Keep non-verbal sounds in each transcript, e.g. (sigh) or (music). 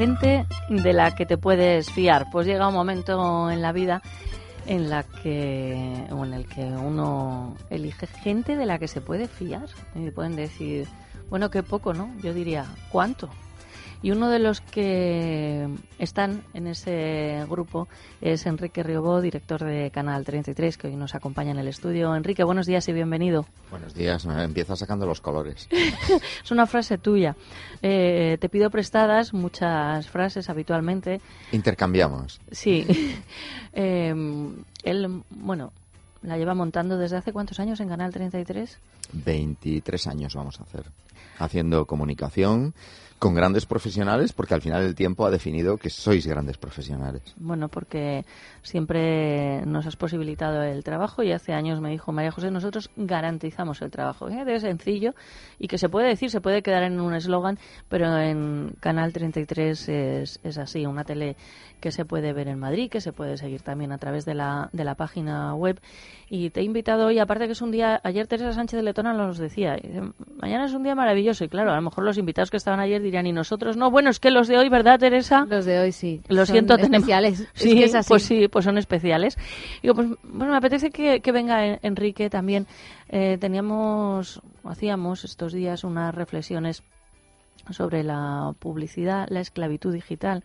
Gente de la que te puedes fiar. Pues llega un momento en la vida en la que o en el que uno elige gente de la que se puede fiar. Y pueden decir, bueno, qué poco, ¿no? Yo diría, ¿cuánto? Y uno de los que están en ese grupo es Enrique Riobó, director de Canal 33, que hoy nos acompaña en el estudio. Enrique, buenos días y bienvenido. Buenos días, me empieza sacando los colores. (laughs) Es una frase tuya. Eh, te pido prestadas muchas frases habitualmente. Intercambiamos. Sí. (laughs) Eh, él, bueno, la lleva montando desde hace cuántos años en Canal 33? 23 años vamos a hacer. Haciendo comunicación con grandes profesionales, porque al final el tiempo ha definido que sois grandes profesionales. Bueno, porque siempre nos has posibilitado el trabajo y hace años me dijo María José, nosotros garantizamos el trabajo. Fíjate, Es sencillo y que se puede decir, se puede quedar en un eslogan, pero en Canal 33 es, es así, una tele que se puede ver en Madrid, que se puede seguir también a través de la, de la página web. Y te he invitado hoy, aparte que es un día, ayer Teresa Sánchez de Letona nos decía, mañana es un día maravilloso y claro, a lo mejor los invitados que estaban ayer dirían, y nosotros no, bueno, es que los de hoy, ¿verdad Teresa? Los de hoy sí. Lo Son siento, tenemos- especiales. (laughs) Es Sí, que es así. pues sí, pues son especiales. Digo, pues bueno, me apetece que, que venga En- Enrique también. Eh, teníamos, hacíamos estos días unas reflexiones sobre la publicidad, la esclavitud digital,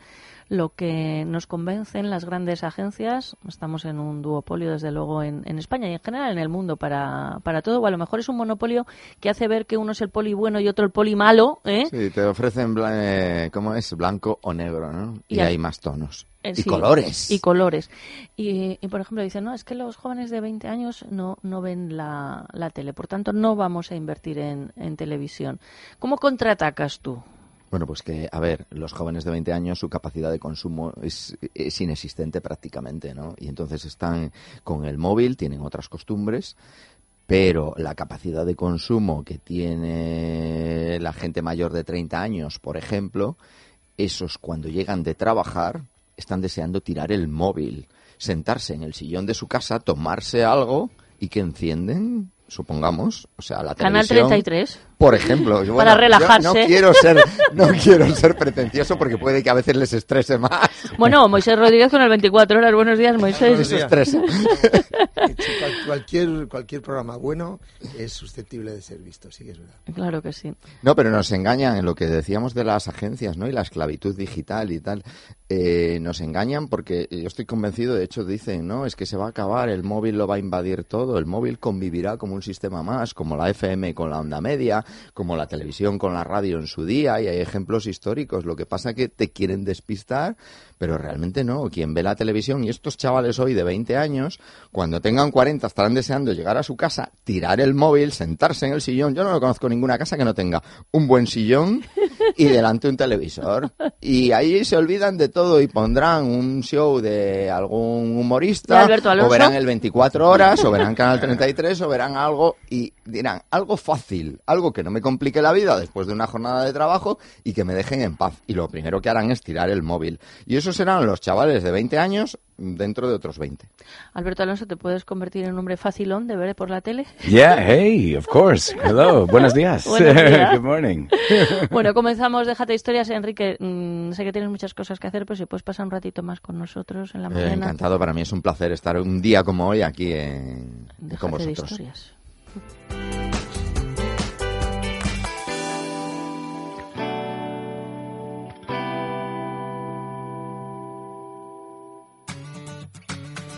lo que nos convencen las grandes agencias. Estamos en un duopolio, desde luego, en, en España y en general en el mundo para, para todo. O a lo mejor es un monopolio que hace ver que uno es el poli bueno y otro el poli malo. ¿eh? Sí, te ofrecen, eh, ¿cómo es? Blanco o negro, ¿no? Y hay más tonos. Eh, y colores. Y colores. Y, y, por ejemplo, dicen, no, es que los jóvenes de 20 años no, no ven la, la tele, por tanto no vamos a invertir en, en televisión. ¿Cómo contraatacas tú? Bueno, pues que, a ver, los jóvenes de 20 años, su capacidad de consumo es, es inexistente prácticamente, ¿no? Y entonces están con el móvil, tienen otras costumbres, pero la capacidad de consumo que tiene la gente mayor de 30 años, por ejemplo, esos cuando llegan de trabajar están deseando tirar el móvil, sentarse en el sillón de su casa, tomarse algo y que encienden, supongamos, o sea, la Canal televisión. 33. Por ejemplo, yo, Para bueno, yo relajarse. no quiero ser, (laughs) no quiero ser pretencioso porque puede que a veces les estrese más. Bueno, Moisés Rodríguez con el 24 horas. Buenos días, Moisés. Estresa. (laughs) (laughs) Cual- cualquier, cualquier programa bueno es susceptible de ser visto, sí que es verdad. Claro que sí. No, pero nos engañan en lo que decíamos de las agencias, ¿no? Y la esclavitud digital y tal. Eh, nos engañan porque yo estoy convencido, de hecho dicen, no, es que se va a acabar, el móvil lo va a invadir todo, el móvil convivirá como un sistema más, como la FM con la onda media, como la televisión con la radio en su día, y hay ejemplos históricos. Lo que pasa que te quieren despistar, pero realmente no. Quien ve la televisión y estos chavales hoy de 20 años, cuando tengan 40 estarán deseando llegar a su casa, tirar el móvil, sentarse en el sillón. Yo no conozco ninguna casa que no tenga un buen sillón y delante un televisor. Y ahí se olvidan de todo y pondrán un show de algún ¿De humorista, o verán el 24 horas, o verán Canal 33, o verán algo y dirán algo fácil, algo que no me complique la vida después de una jornada de trabajo y que me dejen en paz. Y lo primero que harán es tirar el móvil. Y esos serán los chavales de 20 años dentro de otros 20. Alberto Alonso, ¿te puedes convertir en un hombre facilón de ver por la tele? Yeah, hey, of course. Hello, buenos días. (laughs) Buenos días. (laughs) Good morning. (laughs) Bueno, comenzamos. Déjate historias, Enrique. Mm, sé que tienes muchas cosas que hacer, pero si puedes pasar un ratito más con nosotros en la Eh, mañana. encantado, para mí es un placer estar un día como hoy aquí en, con de vosotros. historias.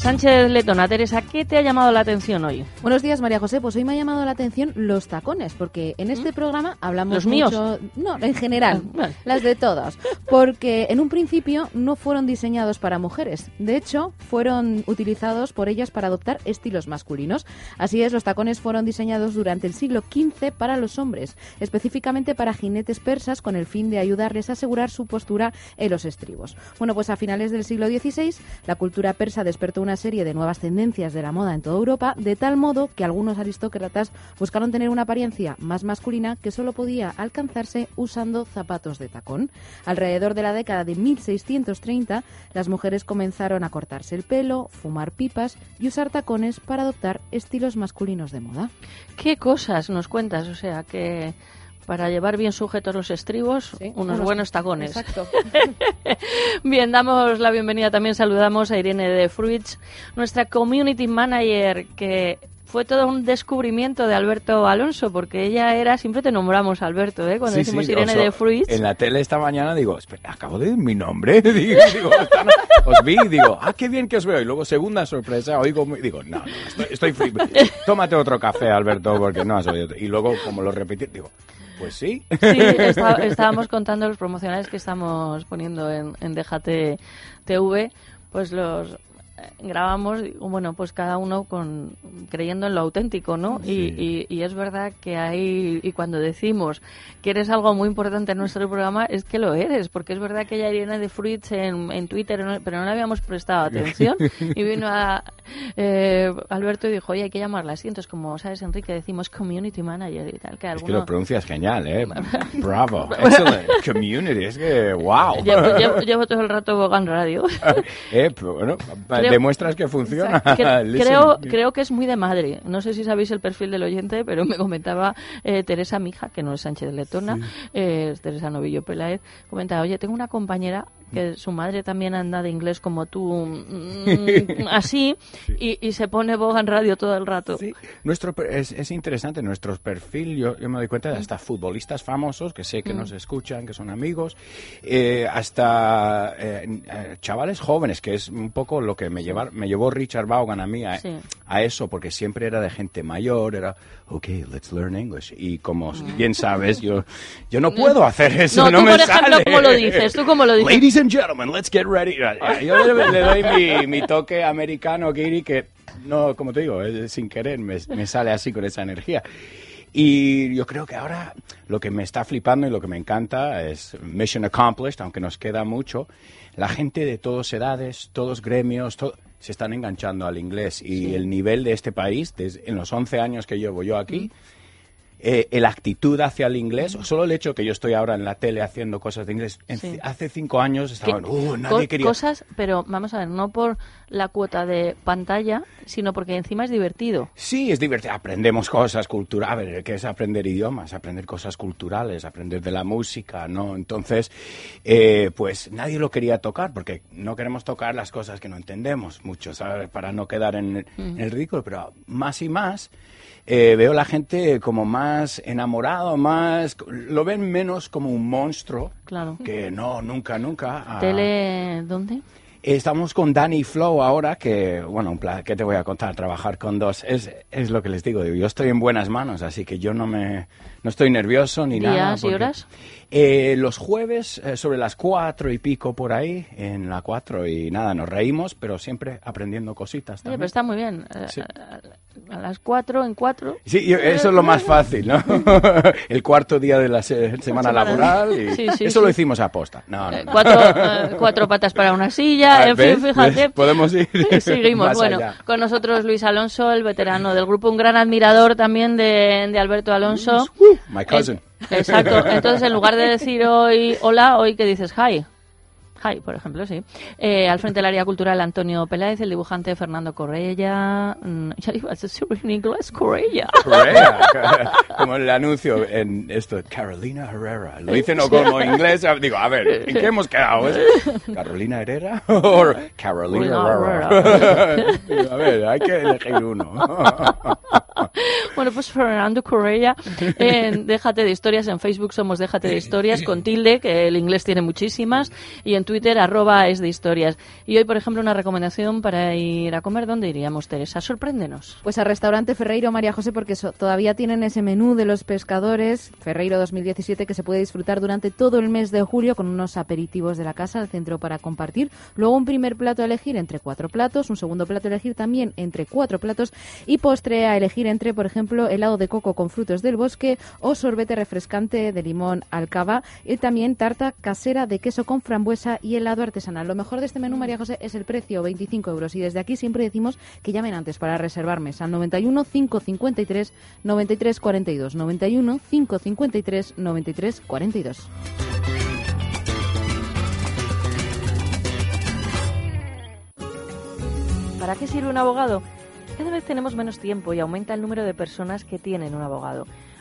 Sánchez Letona, Teresa, ¿qué te ha llamado la atención hoy? Buenos días, María José. Pues hoy me ha llamado la atención los tacones, porque en este programa hablamos ¿Los míos? mucho... No, en general, (laughs) las de todos. Porque en un principio no fueron diseñados para mujeres. De hecho, fueron utilizados por ellas para adoptar estilos masculinos. Así es, los tacones fueron diseñados durante el siglo XV para los hombres, específicamente para jinetes persas con el fin de ayudarles a asegurar su postura en los estribos. Bueno, pues a finales del siglo XVI, la cultura persa despertó una serie de nuevas tendencias de la moda en toda Europa, de tal modo que algunos aristócratas buscaron tener una apariencia más masculina que solo podía alcanzarse usando zapatos de tacón. Alrededor de la década de 1630, las mujeres comenzaron a cortarse el pelo, fumar pipas y usar tacones para adoptar estilos masculinos de moda. ¿Qué cosas nos cuentas? O sea, que para llevar bien sujetos los estribos, Sí, unos unos- buenos tacones. Exacto. (laughs) Bien, damos la bienvenida también, saludamos a Irene de Fruits, nuestra community manager, que fue todo un descubrimiento de Alberto Alonso, porque ella era, siempre te nombramos Alberto, ¿eh? cuando Sí, decimos sí, Irene o sea, de Fruits. En la tele esta mañana digo, espera, acabo de decir mi nombre. (laughs) digo, digo, no, os vi y digo, ah, qué bien que os veo. Y luego, segunda sorpresa, oigo, muy- digo, no, no, estoy, estoy free. Tómate otro café, Alberto, porque no has oído. Y luego, como lo repetí, digo, pues sí. Sí, está- estábamos contando los promocionales que estamos poniendo en, en Déjate TV, pues los grabamos, bueno, pues cada uno con creyendo en lo auténtico, ¿no? Y, y- y es verdad que hay, y cuando decimos que eres algo muy importante en nuestro programa, es que lo eres, porque es verdad que ella Irene de Fruits en, en Twitter, pero no le habíamos prestado atención, (laughs) y vino a eh, Alberto y dijo, oye, hay que llamarla así, entonces como sabes, Enrique, decimos community manager y tal, que Es que alguno... lo pronuncias genial, ¿eh? (laughs) Bravo. Excellent. Community. Es que, wow. (laughs) Llevo, llevo- llevo todo el rato Bogan Radio. Eh, pero bueno, Creo- demuestras que funciona. Que- (laughs) creo, creo que es muy de madre. No sé si sabéis el perfil del oyente, pero me comentaba eh, Teresa Mija, que no es Sánchez Letona, eh, es Teresa Novillo Peláez, comentaba, oye, tengo una compañera que su madre también anda de inglés como tú, mm, (laughs) así, y, y se pone Bogan Radio todo el rato. Sí, nuestro, es, es interesante nuestro perfil. Yo, yo me doy cuenta de hasta futbolistas famosos que sé que nos escuchan, que son amigos, eh, hasta eh, eh, chavales jóvenes, que es un poco lo que me, llevar, me llevó Richard Vaughan a mí a, Sí. a eso, porque siempre era de gente mayor, era, ok, let's learn English. Y como bien sabes, yo, yo no (laughs) puedo hacer eso, No, no, tú, me por ejemplo, sale. ¿cómo lo dices? ¿Tú cómo lo dices? Ladies and gentlemen, let's get ready. Yo le, le doy mi, mi toque americano, Kiri, que no, como te digo, es sin querer me, me sale así con esa energía. Y yo creo que ahora lo que me está flipando y lo que me encanta es Mission Accomplished, aunque nos queda mucho. La gente de todas edades, todos gremios, to- se están enganchando al inglés. Y el nivel de este país, desde, en los 11 años que llevo yo aquí, eh, la actitud hacia el inglés, o solo el hecho que yo estoy ahora en la tele haciendo cosas de inglés, en- Sí. hace cinco años Que- estaban, "Uh, nadie co- quería... Cosas, pero vamos a ver, no por la cuota de pantalla, sino porque encima es divertido. Sí, es divertido. Aprendemos cosas culturales. ¿qué es aprender idiomas? Aprender cosas culturales, aprender de la música, ¿no? Entonces, eh, pues nadie lo quería tocar porque no queremos tocar las cosas que no entendemos mucho, ¿sabes? Para no quedar en, el- en el ridículo. Pero más y más eh, veo la gente como más enamorado, más... Lo ven menos como un monstruo. Claro. Que no, nunca, nunca. ah, ¿Tele dónde? Estamos con Danny Flow ahora, que, bueno, un ¿qué te voy a contar? Trabajar con dos es, es lo que les digo, Yo estoy en buenas manos, así que yo no me no estoy nervioso ni nada. ¿Días y horas? Eh, los jueves, eh, sobre las cuatro y pico por ahí, en la cuatro, y nada, nos reímos, pero siempre aprendiendo cositas Oye, pero está muy bien. Eh, Sí. A, a las cuatro en cuatro. Sí, eso es lo más fácil, ¿no? (laughs) El cuarto día de la se- semana laboral. Y (laughs) Sí, sí, eso lo hicimos a posta. No, no, Eh, no. Cuatro, (laughs) cuatro patas para una silla, Ah, en ¿ves? fin, fíjate. ¿Ves? Podemos ir Seguimos. bueno, allá. con nosotros Luis Alonso, el veterano del grupo, un gran admirador también de, de Alberto Alonso. My cousin. Exacto. Entonces, en lugar de decir hoy hola, hoy que dices hi. Hi, por ejemplo, sí. Eh, al frente del área cultural Antonio Peláez, el dibujante Fernando Correia. mm, Ya decir en inglés, Correia. Correa, (laughs) como el anuncio en esto, Carolina Herrera. Lo dicen o como inglés, digo, a ver, ¿en qué hemos quedado? ¿Es ¿Carolina Herrera (laughs) o Carolina Herrera? (laughs) Digo, a ver, hay que elegir uno. Bueno, pues Fernando Correia, en Déjate de Historias, en Facebook somos Déjate de Historias con tilde, que el inglés tiene muchísimas, y en Twitter arroba es de historias. Y hoy, por ejemplo, una recomendación para ir a comer, ¿dónde iríamos, Teresa? Sorpréndenos. Pues al restaurante Ferreiro María José porque so- todavía tienen ese menú de los pescadores Ferreiro 2017 que se puede disfrutar durante todo el mes de julio con unos aperitivos de la casa al centro para compartir. Luego un primer plato a elegir entre cuatro platos, un segundo plato a elegir también entre cuatro platos y postre a elegir entre, por ejemplo, helado de coco con frutos del bosque o sorbete refrescante de limón al cava y también tarta casera de queso con frambuesa y helado artesanal. Lo mejor de este menú, María José, es el precio, 25 euros. Y desde aquí siempre decimos que llamen antes para reservar mesa al 91 553 93 42. 91 553 93 42. ¿Para qué sirve un abogado? Cada vez tenemos menos tiempo y aumenta el número de personas que tienen un abogado.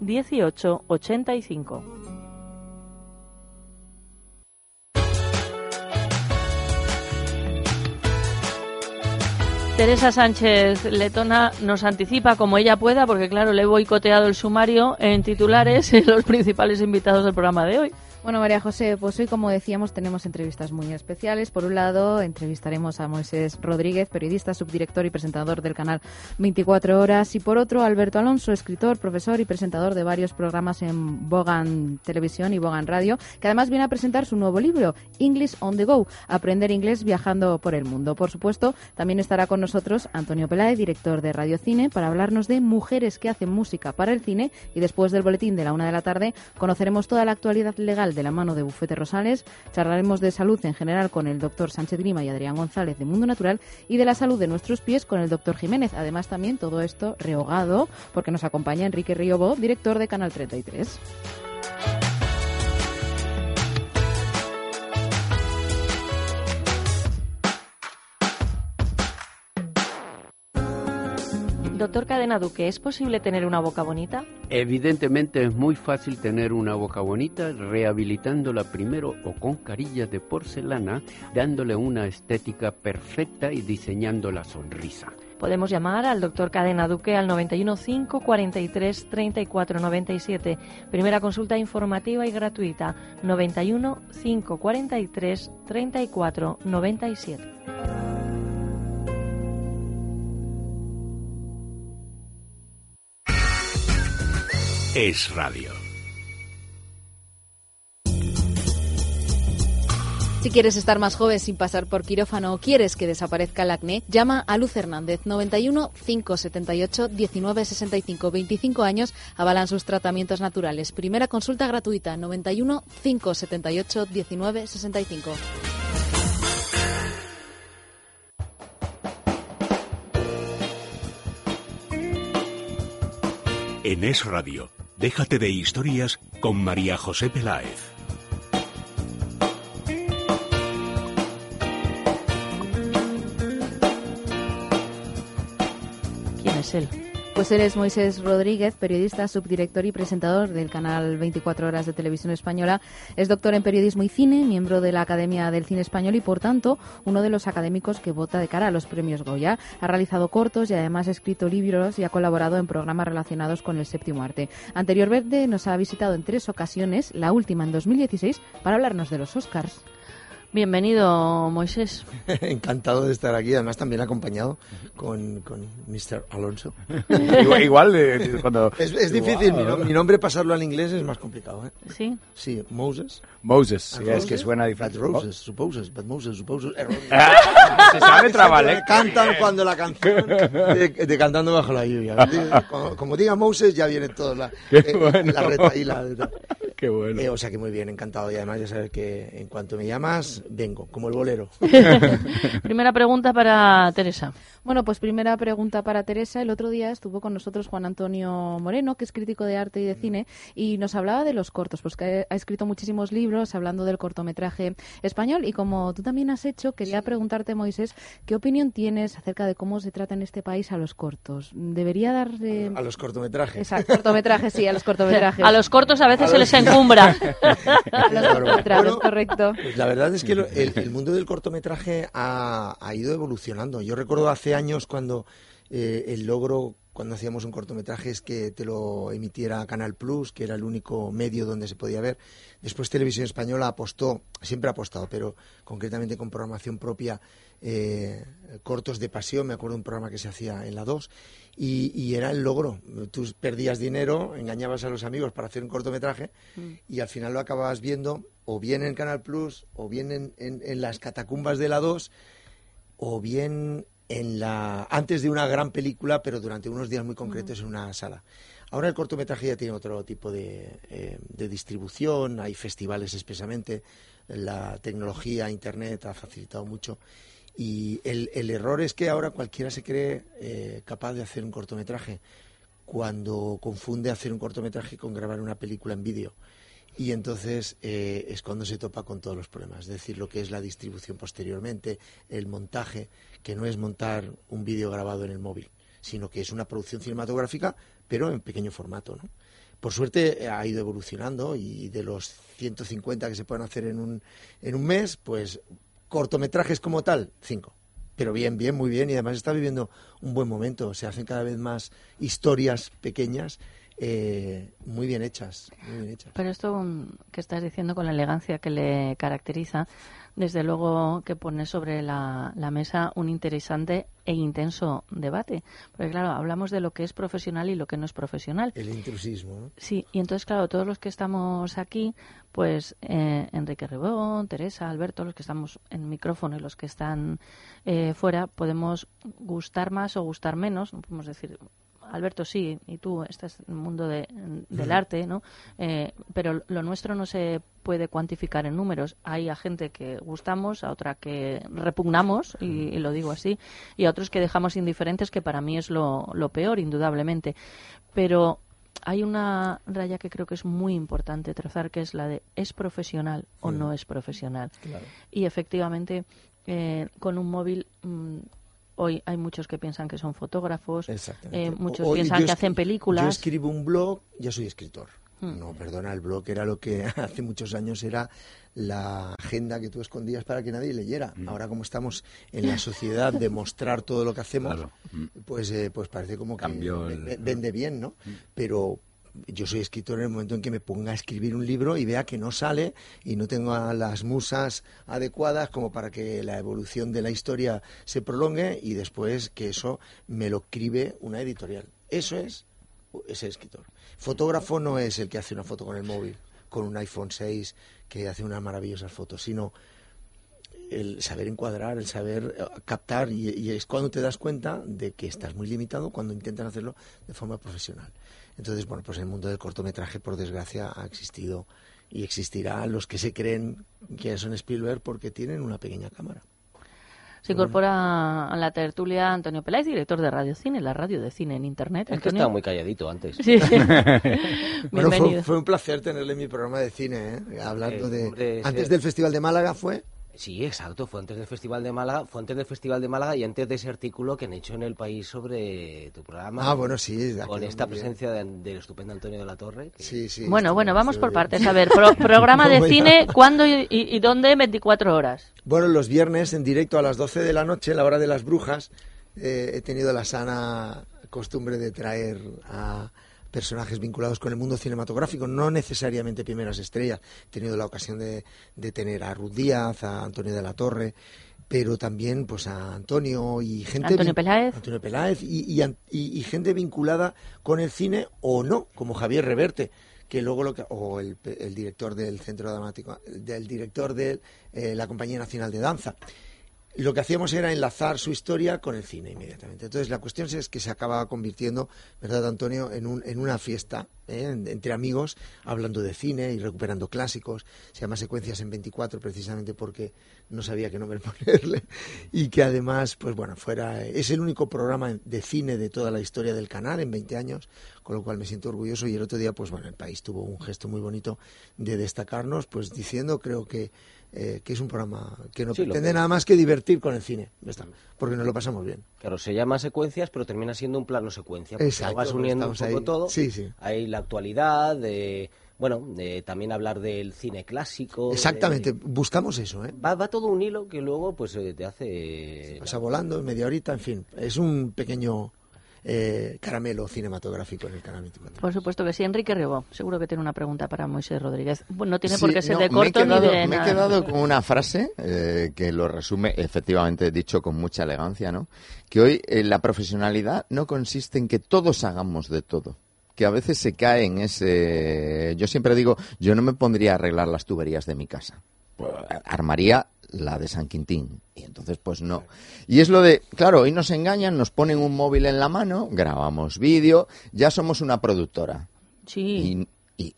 85. Teresa Sánchez Letona nos anticipa como ella pueda, porque claro, le he boicoteado el sumario en titulares (laughs) los principales invitados del programa de hoy. Bueno, María José, pues hoy, como decíamos, tenemos entrevistas muy especiales. Por un lado, entrevistaremos a Moisés Rodríguez, periodista, subdirector y presentador del canal 24 Horas. Y por otro, Alberto Alonso, escritor, profesor y presentador de varios programas en Bogan Televisión y Bogan Radio, que además viene a presentar su nuevo libro, English on the Go, Aprender inglés viajando por el mundo. Por supuesto, también estará con nosotros Antonio Peláez, director de Radio Cine, para hablarnos de mujeres que hacen música para el cine. Y después del boletín de la una de la tarde, conoceremos toda la actualidad legal de la mano de Bufete Rosales. Charlaremos de salud en general con el doctor Sánchez Grima y Adrián González de Mundo Natural y de la salud de nuestros pies con el doctor Jiménez. Además, también todo esto rehogado porque nos acompaña Enrique Riobó, director de Canal 33. Doctor Cadena Duque, ¿es posible tener una boca bonita? Evidentemente es muy fácil tener una boca bonita rehabilitándola primero o con carillas de porcelana, dándole una estética perfecta y diseñando la sonrisa. Podemos llamar al doctor Cadena Duque al 91 5 43 34 97. Primera consulta informativa y gratuita. 91 5 43 34 97. Es radio. Si quieres estar más joven sin pasar por quirófano o quieres que desaparezca el acné, llama a Luz Hernández 91 578 19 65 25 años avalan sus tratamientos naturales. Primera consulta gratuita 91 578 19 65. En Es Radio, déjate de historias con María José Peláez. ¿Quién es él? Pues él es Moisés Rodríguez, periodista, subdirector y presentador del canal 24 Horas de Televisión Española. Es doctor en periodismo y cine, miembro de la Academia del Cine Español y, por tanto, uno de los académicos que vota de cara a los premios Goya. Ha realizado cortos y además ha escrito libros y ha colaborado en programas relacionados con el séptimo arte. Anteriormente nos ha visitado en tres ocasiones, la última en 2016, para hablarnos de los Oscars. Bienvenido, Moisés. (laughs) Encantado de estar aquí, además también acompañado con, con Mr. Alonso. (laughs) igual, igual de- de cuando... Es, es difícil, mi, mi nombre pasarlo al inglés es más complicado. ¿eh? Sí. Sí, Moses. Moses, sí, Ah, es que suena But diferente. roses, supposes, but Moses, supposes. Eh, (laughs) Se sabe Me ¿eh? cantan cuando la canción de, de Cantando bajo la lluvia. Como, como diga Moses, ya viene todo la, Qué eh, bueno. la tal. Qué bueno. Eh, o sea que muy bien, encantado. Y además ya sabes que en cuanto me llamas, vengo, como el bolero. (laughs) Primera pregunta para Teresa. Bueno, pues primera pregunta para Teresa. El otro día estuvo con nosotros Juan Antonio Moreno, que es crítico de arte y de cine, y nos hablaba de los cortos, pues que ha escrito muchísimos libros hablando del cortometraje español. Y como tú también has hecho, quería preguntarte, Moisés, ¿qué opinión tienes acerca de cómo se trata en este país a los cortos? ¿Debería darle... A los cortometrajes. Exacto, cortometrajes, sí, a los (laughs) cortometrajes. A los cortos a veces A se los- les encumbra. Bueno, correcto. Pues la verdad es que el, el mundo del cortometraje ha, ha ido evolucionando. Yo recuerdo hace años cuando eh, el logro, cuando hacíamos un cortometraje, es que te lo emitiera Canal Plus, que era el único medio donde se podía ver. Después Televisión Española apostó, siempre ha apostado, pero concretamente con programación propia, eh, cortos de pasión, me acuerdo de un programa que se hacía en la 2, y, y era el logro. Tú perdías dinero, engañabas a los amigos para hacer un cortometraje, y al final lo acababas viendo o bien en Canal Plus, o bien en, en- en las catacumbas de la 2, o bien en la antes de una gran película, pero durante unos días muy concretos en una sala. Ahora el cortometraje ya tiene otro tipo de, eh, de distribución, hay festivales expresamente, la tecnología, Internet ha facilitado mucho. Y el, el error es que ahora cualquiera se cree eh, capaz de hacer un cortometraje cuando confunde hacer un cortometraje con grabar una película en vídeo. Y entonces eh, es cuando se topa con todos los problemas, es decir, lo que es la distribución posteriormente, el montaje, que no es montar un vídeo grabado en el móvil, sino que es una producción cinematográfica, pero en pequeño formato. ¿no? Por suerte eh, ha ido evolucionando y de los 150 que se pueden hacer en un, en un mes, pues cortometrajes como tal, cinco. Pero bien, bien, muy bien. Y además está viviendo un buen momento. Se hacen cada vez más historias pequeñas, eh, muy bien hechas. Muy bien hechas. Pero esto mm, que estás diciendo con la elegancia que le caracteriza, desde luego que pone sobre la, la mesa un interesante e intenso debate. Porque claro, hablamos de lo que es profesional y lo que no es profesional. El intrusismo, ¿no? Sí, y entonces, claro, todos los que estamos aquí, pues eh, Enrique Ribón, Teresa, Alberto, los que estamos en micrófono y los que están eh, fuera, podemos gustar más o gustar menos, no podemos decir, Alberto, sí, y tú, este es el mundo de- del arte, ¿no? Eh, pero lo nuestro no se puede cuantificar en números. Hay a gente que gustamos, a otra que repugnamos, y, y lo digo así, y a otros que dejamos indiferentes, que para mí es lo, lo peor, indudablemente. Pero hay una raya que creo que es muy importante trazar, que es la de ¿es profesional o no es profesional? Claro. Y efectivamente, eh, con un móvil... mm, Hoy hay muchos que piensan que son fotógrafos, eh, muchos piensan que hacen películas. Yo escribo un blog, ya soy escritor. Hmm. No, perdona, el blog era lo que (laughs) hace muchos años era la agenda que tú escondías para que nadie leyera. Mm. Ahora como estamos en la sociedad de mostrar todo lo que hacemos, pues eh, pues parece como que Cambió el- vende bien, ¿no? Pero yo soy escritor en el momento en que me ponga a escribir un libro y vea que no sale y no tengo a las musas adecuadas como para que la evolución de la historia se prolongue y después que eso me lo escribe una editorial. Eso es ese escritor. Fotógrafo no es el que hace una foto con el móvil, con un iPhone 6 que hace unas maravillosas fotos, sino el saber encuadrar, el saber eh, captar y, y es cuando te das cuenta de que estás muy limitado cuando intentan hacerlo de forma profesional. Entonces, bueno, pues el mundo del cortometraje, por desgracia, ha existido y existirá los que se creen que son Spielberg porque tienen una pequeña cámara. Se incorpora a la tertulia Antonio Peláez, director de Radio Cine, la radio de cine en Internet. Es que estaba muy calladito antes. Sí. (laughs) (laughs) Bueno, fue, Bienvenido. fue un placer tenerle en mi programa de cine, ¿eh? hablando Eh, de... hombre, Antes del Festival de Málaga fue... Sí, exacto, fue antes del Festival de Málaga, fue antes del Festival de Málaga y antes de ese artículo que han hecho en El País sobre tu programa. Ah, bueno, sí, Con esta presencia de- del estupendo Antonio de la Torre. que- Sí, sí. Bueno, bueno, vamos por bien. partes. (laughs) A ver, pro- programa de (laughs) cine, ¿cuándo y, y- y dónde? 24 horas. Bueno, los viernes en directo a las 12 de la noche, la hora de las brujas, eh, he tenido la sana costumbre de traer a, personajes vinculados con el mundo cinematográfico, no necesariamente primeras estrellas. He tenido la ocasión de, de tener a Ruth Díaz, a Antonio de la Torre, pero también pues a Antonio y gente Antonio Peláez. Antonio Peláez y, y gente vinculada con el cine o no, como Javier Reverte que luego lo que, o el director del centro dramático del director de eh, la compañía nacional de danza lo que hacíamos era enlazar su historia con el cine inmediatamente. Entonces la cuestión es que se acaba convirtiendo, ¿verdad, Antonio?, en, un, en una fiesta ¿eh? En- entre amigos, hablando de cine y recuperando clásicos. Se llama Secuencias en 24 precisamente porque no sabía qué nombre (laughs) ponerle y que además, pues bueno, fuera es el único programa de cine de toda la historia del canal en 20 años, con lo cual me siento orgulloso y el otro día, pues bueno, el país tuvo un gesto muy bonito de destacarnos, pues diciendo, creo que eh, que es un programa que no Sí, pretende nada más que divertir con el cine, ya está, porque nos lo pasamos bien. Claro, se llama secuencias, pero termina siendo un plano secuencia. Porque Exacto, vas uniendo un estamos poco ahí. todo. Sí, sí. Hay la actualidad, de, bueno, de también hablar del cine clásico. Exactamente, de- buscamos eso, ¿eh? va, va todo un hilo que luego pues eh, te hace... Pasa volando, media horita, en fin, es un pequeño eh, caramelo cinematográfico en el canal 24. Por supuesto que sí. Enrique seguro que tiene una pregunta para Moisés Rodríguez. Bueno, no tiene Sí, por qué ser no, de corto quedado- ni de Me he quedado con una frase eh, que lo resume, efectivamente dicho con mucha elegancia, ¿no? Que hoy eh, la profesionalidad no consiste en que todos hagamos de todo. Que a veces se cae en ese. Yo siempre digo, yo no me pondría a arreglar las tuberías de mi casa. Pues, armaría la de San Quintín. Y entonces, pues no. Y es lo de, claro, hoy nos engañan, nos ponen un móvil en la mano, grabamos vídeo, ya somos una productora. Sí. Y, y-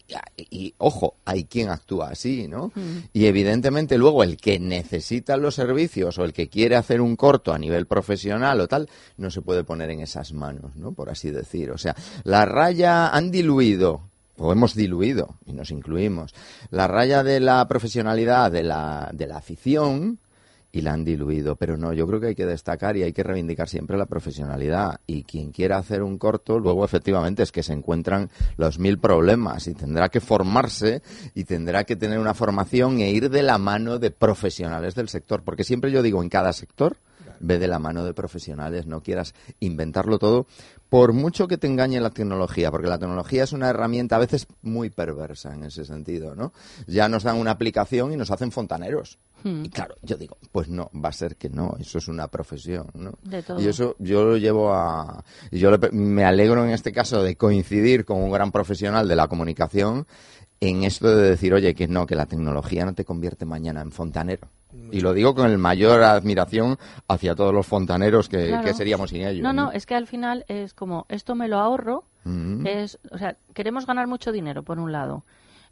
y, ojo, hay quien actúa así, ¿no? Mm. Y evidentemente luego el que necesita los servicios o el que quiere hacer un corto a nivel profesional o tal, no se puede poner en esas manos, ¿no? Por así decir. O sea, la raya han diluido o hemos diluido, y nos incluimos, la raya de la profesionalidad, de la, de la afición, y la han diluido. Pero no, yo creo que hay que destacar y hay que reivindicar siempre la profesionalidad. Y quien quiera hacer un corto, luego efectivamente es que se encuentran los mil problemas y tendrá que formarse y tendrá que tener una formación e ir de la mano de profesionales del sector. Porque siempre yo digo, en cada sector, ve de la mano de profesionales, no quieras inventarlo todo, por mucho que te engañe la tecnología, porque la tecnología es una herramienta a veces muy perversa en ese sentido, ¿no? Ya nos dan una aplicación y nos hacen fontaneros. Hmm. Y claro, yo digo, pues no, va a ser que no, eso es una profesión, ¿no? De todo. Y eso yo lo llevo a... Yo le- me alegro en este caso de coincidir con un gran profesional de la comunicación en esto de decir, oye, que no, que la tecnología no te convierte mañana en fontanero. Y lo digo con el mayor admiración hacia todos los fontaneros que, Claro. que seríamos sin ellos. No, no, es que al final es como, esto me lo ahorro, es, o sea, queremos ganar mucho dinero, por un lado,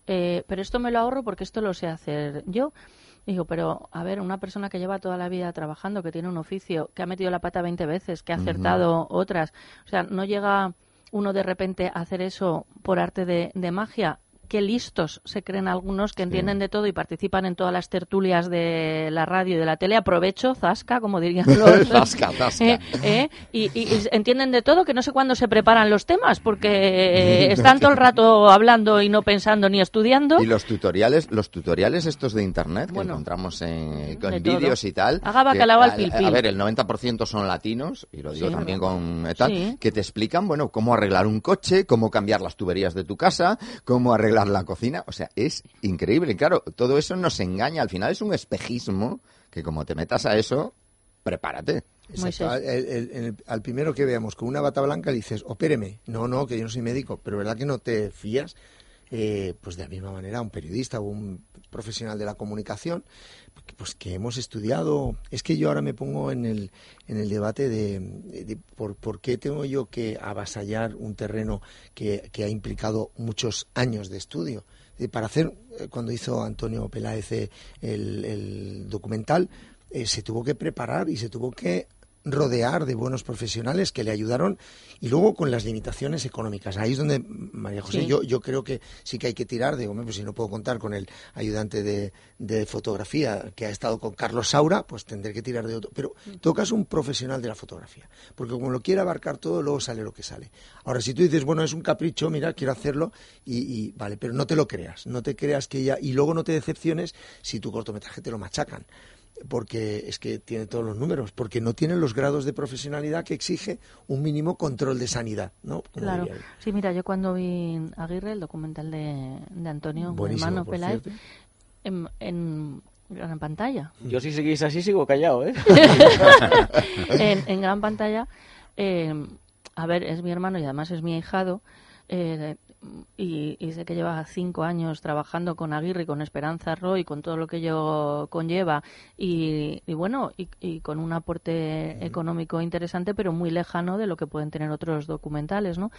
eh, pero esto me lo ahorro porque esto lo sé hacer yo. Digo, pero a ver, una persona que lleva toda la vida trabajando, que tiene un oficio, que ha metido la pata 20 veces, que ha acertado otras, o sea, no llega uno de repente a hacer eso por arte de, de magia. Qué listos se creen algunos que entienden de todo y participan en todas las tertulias de la radio y de la tele. Aprovecho, zasca, como dirían (laughs) los... Zasca, zasca. Eh, eh, y, y- entienden de todo, que no sé cuándo se preparan los temas, porque están todo el rato hablando y no pensando ni estudiando. Y los tutoriales, los tutoriales estos de internet que Bueno, encontramos en, con vídeos y tal. Haga bacalao al a- pil, pil. A ver, el 90% son latinos, y lo digo Sí. también con eh, tal, Sí. que te explican, bueno, cómo arreglar un coche, cómo cambiar las tuberías de tu casa, cómo arreglar la cocina. O sea, es increíble. Y claro, todo eso nos engaña. Al final es un espejismo que como te metas a eso, prepárate. Exacto. El- al primero que veamos con una bata blanca le dices, opéreme. No, no, que yo no soy médico. Pero ¿verdad que no te fías? Eh, pues de la misma manera, un periodista o un profesional de la comunicación, pues que hemos estudiado. Es que yo ahora me pongo en el, en el debate de, por, por qué tengo yo que avasallar un terreno que, que ha implicado muchos años de estudio. Eh, Para hacer, eh, cuando hizo Antonio Peláez eh, el, el documental, se tuvo que preparar y se tuvo que rodear de buenos profesionales que le ayudaron y luego con las limitaciones económicas. Ahí es donde, María José, Sí. yo, yo creo que sí que hay que tirar de, hombre, pues si no puedo contar con el ayudante de, de fotografía que ha estado con Carlos Saura, pues tendré que tirar de otro. Pero tocas un profesional de la fotografía, porque como lo quiere abarcar todo, luego sale lo que sale. Ahora, si tú dices, bueno, es un capricho, mira, quiero hacerlo, y, y vale, pero no te lo creas, no te creas que ya, y luego no te decepciones si tu cortometraje te lo machacan. Porque es que tiene todos los números, porque no tiene los grados de profesionalidad que exige un mínimo control de sanidad, ¿no? Como Claro, sí, mira, yo cuando vi Aguirre, el documental de, de Antonio, mi Buenísimo, hermano por Peláez, en, en gran pantalla, Yo si seguís así sigo callado, ¿eh? (laughs) en, en gran pantalla, eh, a ver, es mi hermano y además es mi ahijado, eh, y, y sé que lleva cinco años trabajando con Aguirre y con Esperanza Roy, con todo lo que ello conlleva, y, y bueno, y, y con un aporte económico interesante, pero muy lejano de lo que pueden tener otros documentales, ¿no?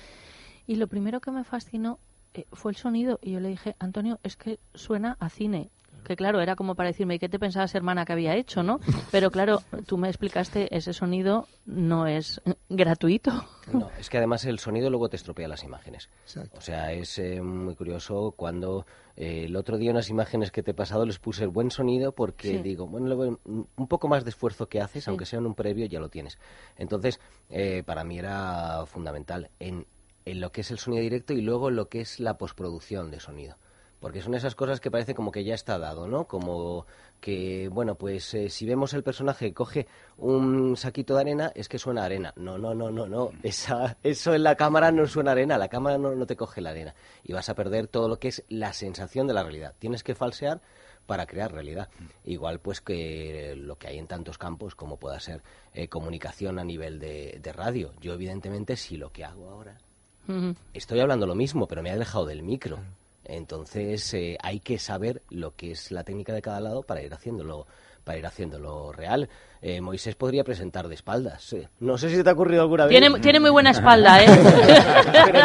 Y lo primero que me fascinó eh, fue el sonido. Y yo le dije, Antonio, es que suena a cine. Que claro, era como para decirme, ¿y qué te pensabas, hermana, que había hecho, no? Pero claro, tú me explicaste, ese sonido no es (laughs) gratuito. No, es que además el sonido luego te estropea las imágenes. Exacto. O sea, es eh, muy curioso cuando eh, el otro día unas imágenes que te he pasado les puse el buen sonido porque Sí. digo, bueno, un poco más de esfuerzo que haces, Sí. aunque sea en un previo, ya lo tienes. Entonces, eh, para mí era fundamental en, en lo que es el sonido directo y luego en lo que es la postproducción de sonido. Porque son esas cosas que parece como que ya está dado, ¿no? Como que, bueno, pues eh, si vemos el personaje que coge un saquito de arena, es que suena a arena. No, no, no, no, no. Esa, eso en la cámara no suena a arena. La cámara no, no te coge la arena. Y vas a perder todo lo que es la sensación de la realidad. Tienes que falsear para crear realidad. Igual pues que lo que hay en tantos campos como pueda ser eh, comunicación a nivel de, de radio. Yo evidentemente si lo que hago ahora estoy hablando lo mismo, pero me ha alejado del micro. Entonces eh, hay que saber lo que es la técnica de cada lado para ir haciéndolo para ir haciéndolo real. Eh, Moisés podría presentar de espaldas. eh. No sé si te ha ocurrido alguna vez. Tiene, tiene muy buena espalda, ¿eh? (laughs) Pero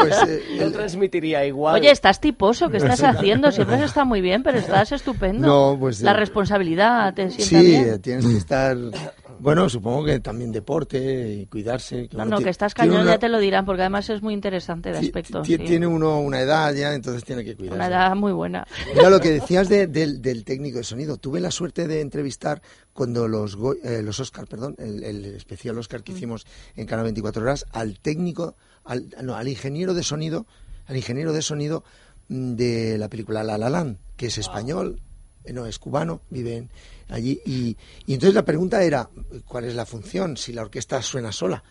Pues, eh, no transmitiría igual. Oye, estás tiposo, ¿qué estás haciendo? (laughs) Siempre has estado muy bien, pero estás estupendo. No, pues, La eh, responsabilidad te sienta Sí, bien. tienes que estar. Bueno, supongo que también deporte y cuidarse. No, uno no, que estás tiene cañón, una- ya te lo dirán, porque además es muy interesante de aspecto. Tiene uno una edad ya, entonces tiene que cuidarse. Una edad muy buena. Mira lo que decías de- del, del técnico de sonido. Tuve la suerte de entrevistar cuando los Go- eh, los Oscar, perdón, el, el especial Oscar Mm. que hicimos en Canal 24 Horas, al técnico, al, no, al ingeniero de sonido, al ingeniero de sonido mm, de la película La La Land, que es español, eh, no, es cubano, vive en- allí. Y, y entonces la pregunta era, ¿cuál es la función? Si la orquesta suena sola.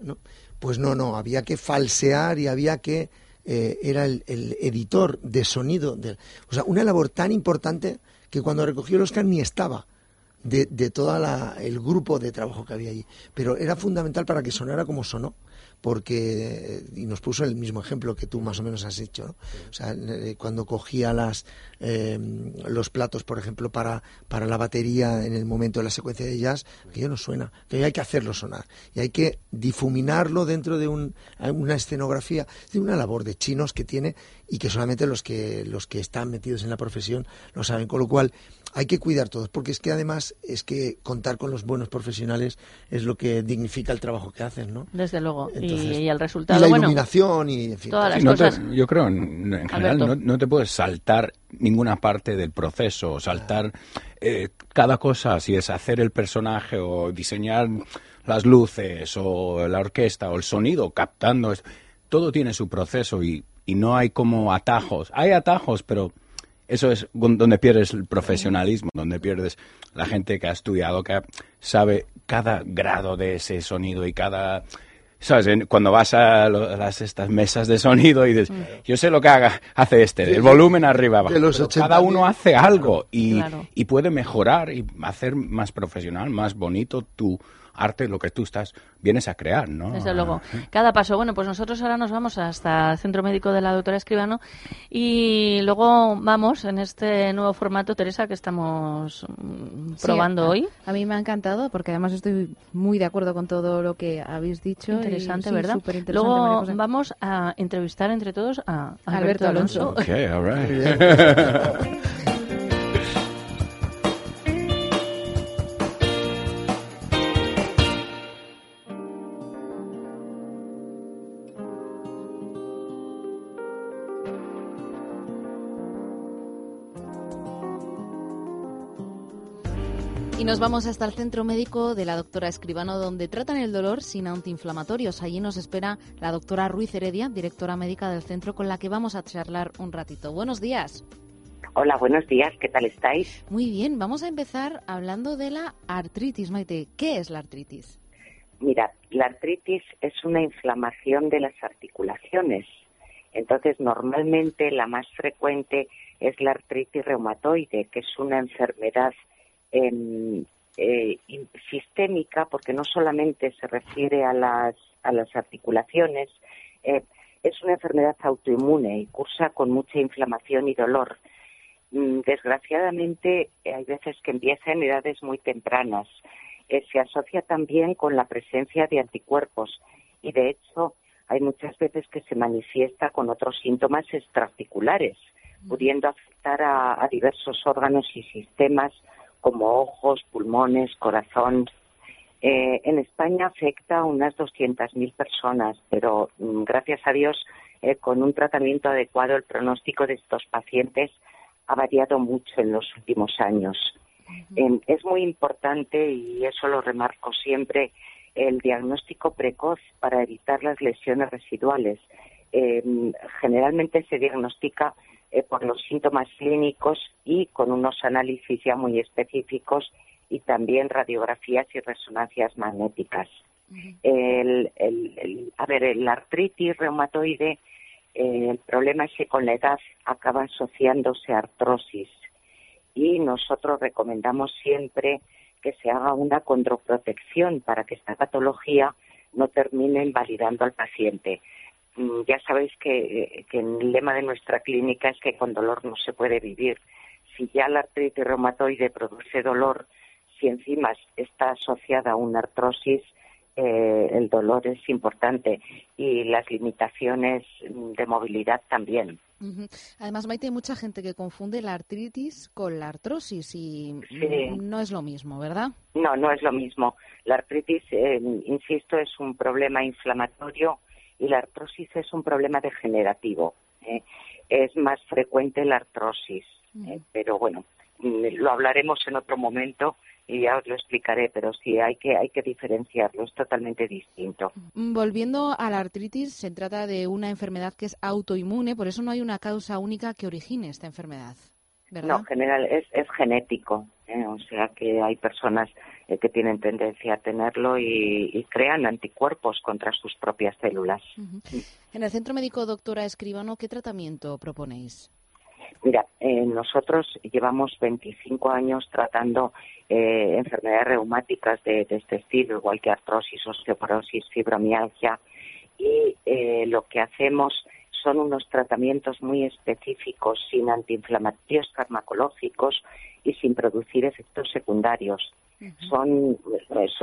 ¿no? Pues no, no, había que falsear y había que... eh, era el, el editor de sonido. del- o sea, una labor tan importante que cuando recogió el Oscar ni estaba de, de todo el grupo de trabajo que había allí. Pero era fundamental para que sonara como sonó, porque, y nos puso el mismo ejemplo que tú más o menos has hecho, ¿no? O sea, eh, cuando cogía las, eh, los platos, por ejemplo, para, para la batería en el momento de la secuencia de jazz, que ya no suena, que hay que hacerlo sonar. Y hay que difuminarlo dentro de un- una escenografía, de una labor de chinos que tiene y que solamente los que, los que están metidos en la profesión lo saben. Con lo cual, hay que cuidar todos, porque es que además es que contar con los buenos profesionales es lo que dignifica el trabajo que hacen, ¿no? Desde luego. Y- Entonces, y, el Y resultado, la bueno, iluminación y, en fin. todas las no te- cosas. yo creo, en, en general, no, no te puedes saltar ninguna parte del proceso, saltar eh, cada cosa, si es hacer el personaje o diseñar las luces o la orquesta o el sonido, captando, todo tiene su proceso y, y no hay como atajos. Hay atajos, pero eso es donde pierdes el profesionalismo, donde pierdes la gente que ha estudiado, que sabe cada grado de ese sonido y cada... ¿Sabes? Cuando vas a, lo- las, estas mesas de sonido y dices, yo sé lo que haga, hace este, el volumen arriba, abajo. de los Pero 80 cada uno hace algo y, Claro. y puede mejorar y hacer más profesional, más bonito tu arte, lo que tú estás, vienes a crear, ¿no? Desde luego. Cada paso. Bueno, pues nosotros ahora nos vamos hasta el centro médico de la doctora Escribano y luego vamos en este nuevo formato, Teresa, que estamos mm, Sí, probando a- hoy. A mí me ha encantado porque además estoy muy de acuerdo con todo lo que habéis dicho. y Interesante, sí, ¿verdad? superinteresante, María Luego vamos a entrevistar entre todos a Alberto, Alberto Alonso. Alonso. Ok, all right. (laughs) Y nos vamos hasta el centro médico de la doctora Escribano, donde tratan el dolor sin antiinflamatorios. Allí nos espera la doctora Ruiz Heredia, directora médica del centro, con la que vamos a charlar un ratito. Buenos días. Hola, buenos días, ¿qué tal estáis? Muy bien, vamos a empezar hablando de la artritis, Maite. ¿Qué es la artritis? Mira, la artritis es una inflamación de las articulaciones. Entonces, normalmente la más frecuente es la artritis reumatoide, que es una enfermedad em, eh, sistémica, porque no solamente se refiere a las, a las articulaciones, eh, es una enfermedad autoinmune y cursa con mucha inflamación y dolor. Mm, desgraciadamente, hay veces que empieza en edades muy tempranas. Eh, se asocia también con la presencia de anticuerpos y, de hecho, hay muchas veces que se manifiesta con otros síntomas extraarticulares, pudiendo afectar a, diversos órganos y sistemas como ojos, pulmones, corazón. Eh, en España afecta a unas 200.000 personas, pero mm, gracias a Dios, eh, con un tratamiento adecuado, el pronóstico de estos pacientes ha variado mucho en los últimos años. Es muy importante, y eso lo remarco siempre, el diagnóstico precoz para evitar las lesiones residuales. Em, generalmente se diagnostica eh, por los síntomas clínicos y con unos análisis ya muy específicos y también radiografías y resonancias magnéticas. a ver, el artritis reumatoide, eh, el problema es que con la edad acaba asociándose a artrosis y nosotros recomendamos siempre que se haga una condroprotección para que esta patología no termine invalidando al paciente. Mm, ya sabéis que, el lema de nuestra clínica es que con dolor no se puede vivir. Si ya la artritis reumatoide produce dolor, si encima está asociada a una artrosis, eh, el dolor es importante y las limitaciones de movilidad también. Además, Maite, hay mucha gente que confunde la artritis con la artrosis y no es lo mismo, ¿verdad? No, no es lo mismo. La artritis, eh, insisto, es un problema inflamatorio y la artrosis es un problema degenerativo. ¿eh? Es más frecuente la artrosis, pero bueno, mm, lo hablaremos en otro momento y ya os lo explicaré, pero sí hay que hay que diferenciarlo, es totalmente distinto. Mm, volviendo a la artritis, se trata de una enfermedad que es autoinmune, por eso no hay una causa única que origine esta enfermedad. ¿Verdad? No, en general es, es genético, ¿eh? o sea que hay personas eh, que tienen tendencia a tenerlo y, crean anticuerpos contra sus propias células. En el Centro Médico Doctora Escribano, ¿qué tratamiento proponéis? Mira, eh, nosotros llevamos 25 años tratando eh, enfermedades reumáticas de, este estilo, igual que artrosis, osteoporosis, fibromialgia, y eh, lo que hacemos son unos tratamientos muy específicos, sin antiinflamatorios farmacológicos y sin producir efectos secundarios. son,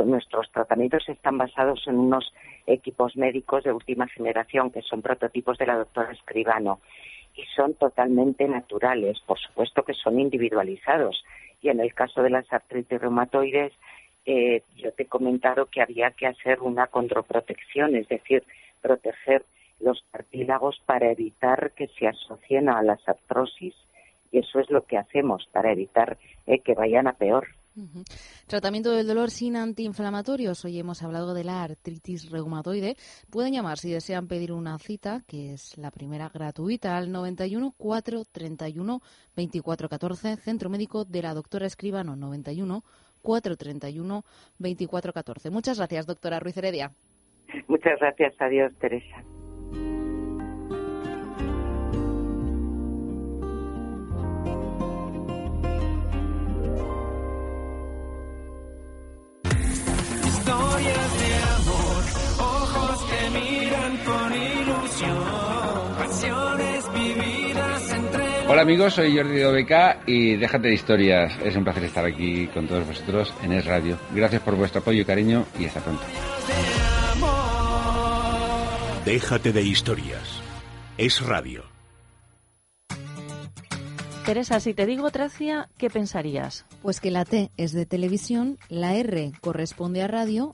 nuestros tratamientos están basados en unos equipos médicos de última generación que son prototipos de la doctora Escribano y son totalmente naturales. Por supuesto que son individualizados. Y en el caso de las artritis reumatoides, eh, yo te he comentado que había que hacer una condroprotección, es decir, proteger los cartílagos para evitar que se asocien a las artrosis. Y eso es lo que hacemos para evitar eh, que vayan a peor. Tratamiento del dolor sin antiinflamatorios. Hoy hemos hablado de la artritis reumatoide. Pueden llamar si desean pedir una cita, que es la primera gratuita, al 91 431 2414, Centro Médico de la Doctora Escribano, 91 431 2414. Muchas gracias, doctora Ruiz Heredia. Muchas gracias. Adiós, Teresa. Hola amigos, soy Jordi de OBK y déjate de historias. Es un placer estar aquí con todos vosotros en Es Radio. Gracias por vuestro apoyo y cariño y hasta pronto. Déjate de historias. Es Radio. Teresa, si te digo Tracia, ¿qué pensarías? Pues que la T es de televisión, la R corresponde a radio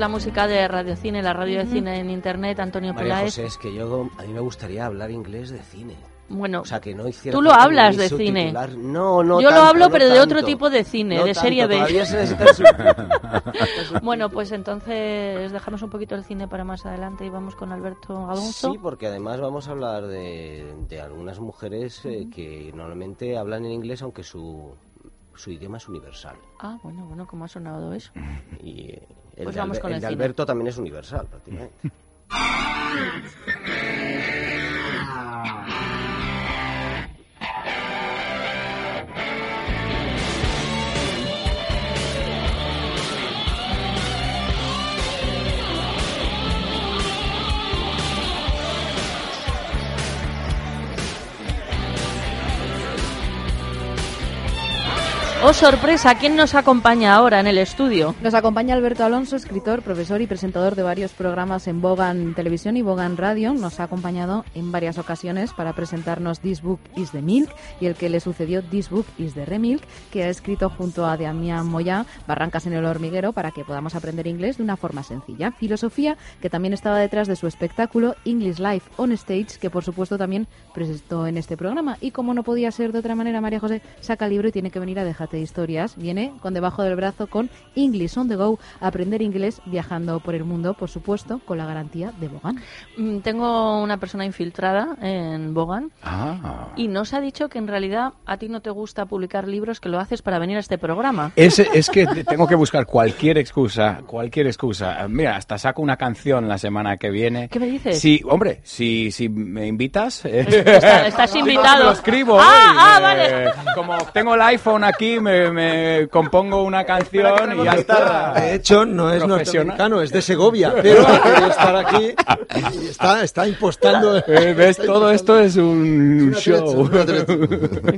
La música de Radio Cine, la radio de cine en internet, Antonio María Peláez. José, es que yo, a mí me gustaría hablar inglés de cine. Bueno, O sea, que no tú lo hablas de cine. No, no Yo lo tanto, hablo, no pero de otro tanto. tipo de cine, de serie tanto, B. todavía se necesita (laughs) su- bueno, pues entonces dejamos un poquito el cine para más adelante y vamos con Alberto Alonso. Sí, porque además vamos a hablar de, de algunas mujeres eh, que normalmente hablan en inglés, aunque su, su idioma es universal. Ah, bueno, bueno, ¿cómo ha sonado eso? Y eh, el, Pues de, vamos Albe- con el el de cine. Alberto también es universal, prácticamente. (laughs) Oh, sorpresa, ¿quién nos acompaña ahora en el estudio? Nos acompaña Alberto Alonso, escritor, profesor y presentador de varios programas en Bogan Televisión y Bogan Radio. Nos ha acompañado en varias ocasiones para presentarnos This Book is the Milk y el que le sucedió This Book is the Remilk, que ha escrito junto a Damián Moya Barrancas en el hormiguero para que podamos aprender inglés de una forma sencilla. Filosofía, que también estaba detrás de su espectáculo English Life on Stage, que por supuesto también presentó en este programa. Y como no podía ser de otra manera, María José saca el libro y tiene que venir a Déjate de Historias. Viene con debajo del brazo con English on the Go, aprender inglés viajando por el mundo, por supuesto, con la garantía de Bogan. Mm, Tengo una persona infiltrada en Bogan Ah. y nos ha dicho que en realidad a ti no te gusta publicar libros, que lo haces para venir a este programa. Es, es que te- (laughs) tengo que buscar cualquier excusa, cualquier excusa. Mira, hasta saco una canción la semana que viene. ¿Qué me dices? Sí, hombre, si, si me invitas... eh, Está- estás (laughs) invitado. Lo escribo. Ah, ah, vale. Como tengo el iPhone aquí, me, me compongo una canción y ya está. De hecho, no es norteamericano, es de Segovia, pero (laughs) estar aquí y está, está impostando. Eh, ¿Ves? está Todo impostando- esto es un show.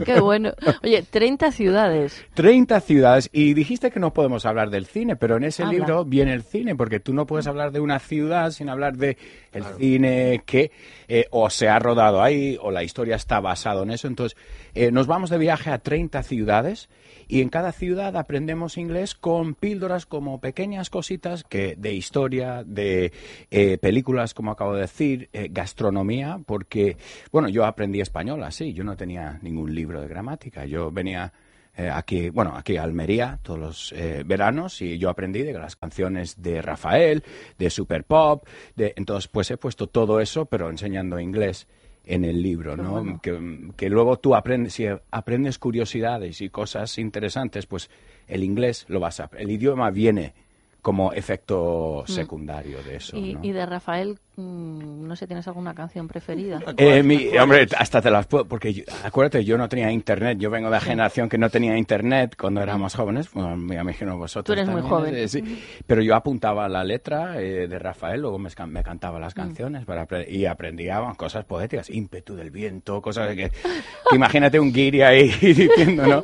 Qué bueno. Oye, 30 ciudades. 30 ciudades. Y dijiste que no podemos hablar del cine, pero en ese Habla. libro viene el cine, porque tú no puedes hablar de una ciudad sin hablar de el cine que eh, o se ha rodado ahí o la historia está basada en eso. Entonces, eh, nos vamos de viaje a 30 ciudades y en cada ciudad aprendemos inglés con píldoras como pequeñas cositas que de historia, de eh, películas, como acabo de decir, eh, gastronomía, porque, bueno, yo aprendí español así, yo no tenía ningún libro de gramática, yo venía eh, aquí, bueno, aquí a Almería todos los eh, veranos y yo aprendí de las canciones de Rafael, de Super Pop, de, entonces pues he puesto todo eso, pero enseñando inglés en el libro, ¿no? bueno. Que, que luego tú aprendes, si aprendes curiosidades y cosas interesantes, pues el inglés lo vas a, el idioma viene como efecto secundario de eso, Mm. Y, ¿no? y de Rafael, mm, no sé, ¿tienes alguna canción preferida? (laughs) Eh, mi- hombre, hasta te las puedo, porque yo- acuérdate, yo no tenía internet, yo vengo de la generación que no tenía internet cuando éramos jóvenes, bueno, me imagino vosotros. Tú eres muy joven. eh, sí. pero yo apuntaba la letra eh, de Rafael, luego me, cantaba las canciones para apre- y aprendía bueno, cosas poéticas, ímpetu del viento, cosas de que, que imagínate un guiri ahí (laughs) diciendo, ¿no?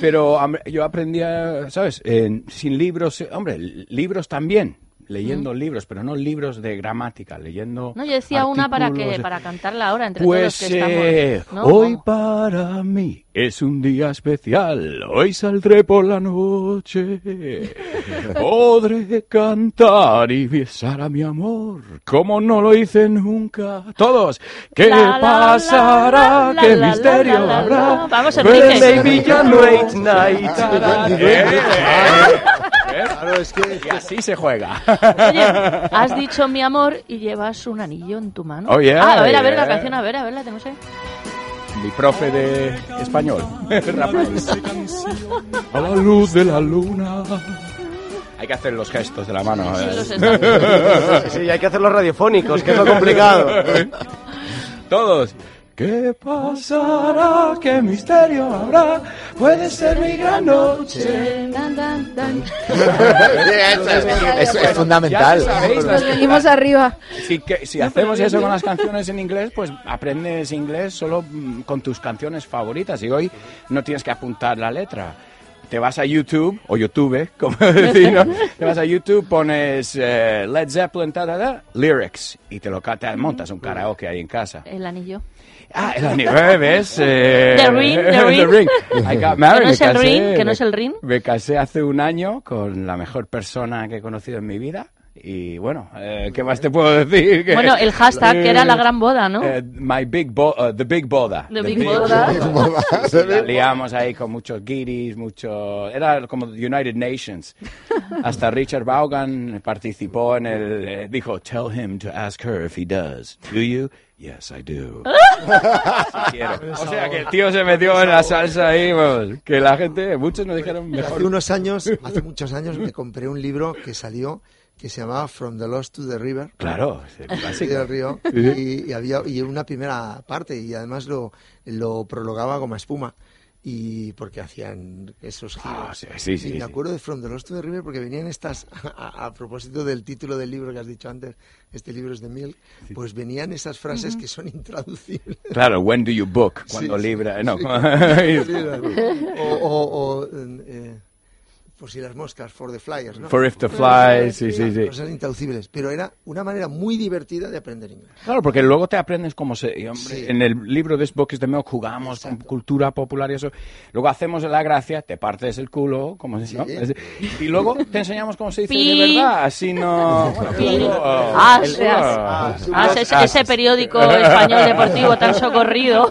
Pero hombre, yo aprendía, ¿sabes? Sin libros, hombre, libros también. Leyendo libros, pero no libros de gramática, leyendo No, yo decía una para que para cantarla ahora entre Pues todos los que eh, estamos. ¿no? hoy para mí es un día especial, hoy saldré por la noche, (laughs) podré cantar y besar a mi amor, como no lo hice nunca. Todos, ¿qué La, la, la, pasará? la, ¿Qué la, misterio la, la, la. habrá? Vamos, Well, Enrique. maybe just late night. (laughs) Claro, es que... Y así se juega. Oye, has dicho mi amor y llevas un anillo en tu mano. Oh, yeah, ah, a ver, a ver la canción, a ver, a ver, la no sé. Mi profe de español. (laughs) Rafael. A la luz de la luna. Hay que hacer los gestos de la mano. Sí, ¿eh? los está- Sí, hay que hacerlos radiofónicos, que es lo complicado. (laughs) Todos. ¿Qué pasará? ¿Qué misterio habrá? Puede ser mi gran noche. Tan, tan, tan. (laughs) es, es fundamental. Sabéis, Nos venimos arriba. Si, que- si hacemos eso con las canciones en inglés, pues aprendes inglés solo mm, con tus canciones favoritas. Y hoy no tienes que apuntar la letra. Te vas a YouTube, o YouTube, (laughs) como (laughs) decir, ¿no? Te vas a YouTube, pones eh, Led Zeppelin, ta, ta, ta, lyrics, y te lo te montas un karaoke ahí en casa. El anillo. Ah, el anime, ¿ves? Eh, (laughs) The Ring, The Ring. I got married, Que no es el casé, ring, que no me- es el ring. Me casé hace un año con la mejor persona que he conocido en mi vida. Y bueno, eh, ¿qué más te puedo decir? Que- Bueno, el hashtag que era la gran boda, ¿no? Eh, my big bo uh, the big boda. (laughs) The Big Boda. Sí, la liamos ahí con muchos guiris, mucho... Era como United Nations. Hasta Richard Vaughan participó en el... eh, dijo, tell him to ask her if he does. Do you? Yes, I do. (laughs) Sí quiero. O sea, que el tío se metió en la salsa ahí, vamos, que la gente, muchos nos dijeron Hace mejor... unos años, (laughs) hace muchos años, me compré un libro que salió que se llamaba From the Lost to the River. Claro, del río. Y, y había y una primera parte y además lo, lo prologaba como espuma. Y porque hacían esos giros. Ah, sí, sí, sí, y me sí. acuerdo de From the Lost to the River porque venían estas, (laughs) a, a propósito del título del libro que has dicho antes, este libro es de Milk, pues venían esas frases que son intraducibles. Claro, when do you book? (laughs) Cuando sí, libra... No, sí. como- (laughs) Sí, o, o- o, eh, por si las moscas, for the flyers, ¿no? For if the flies, sí, sí, sí. Cosas intraducibles, pero era una manera muy divertida de aprender inglés. Claro, porque luego te aprendes cómo se... y, hombre, Sí. En el libro de Book is the Milk jugamos con cultura popular y eso. Luego hacemos la gracia, te partes el culo, como se ¿no? Es- Y luego te enseñamos cómo se dice Pi. de verdad, así no... Ese, periódico (laughs) español deportivo tan socorrido.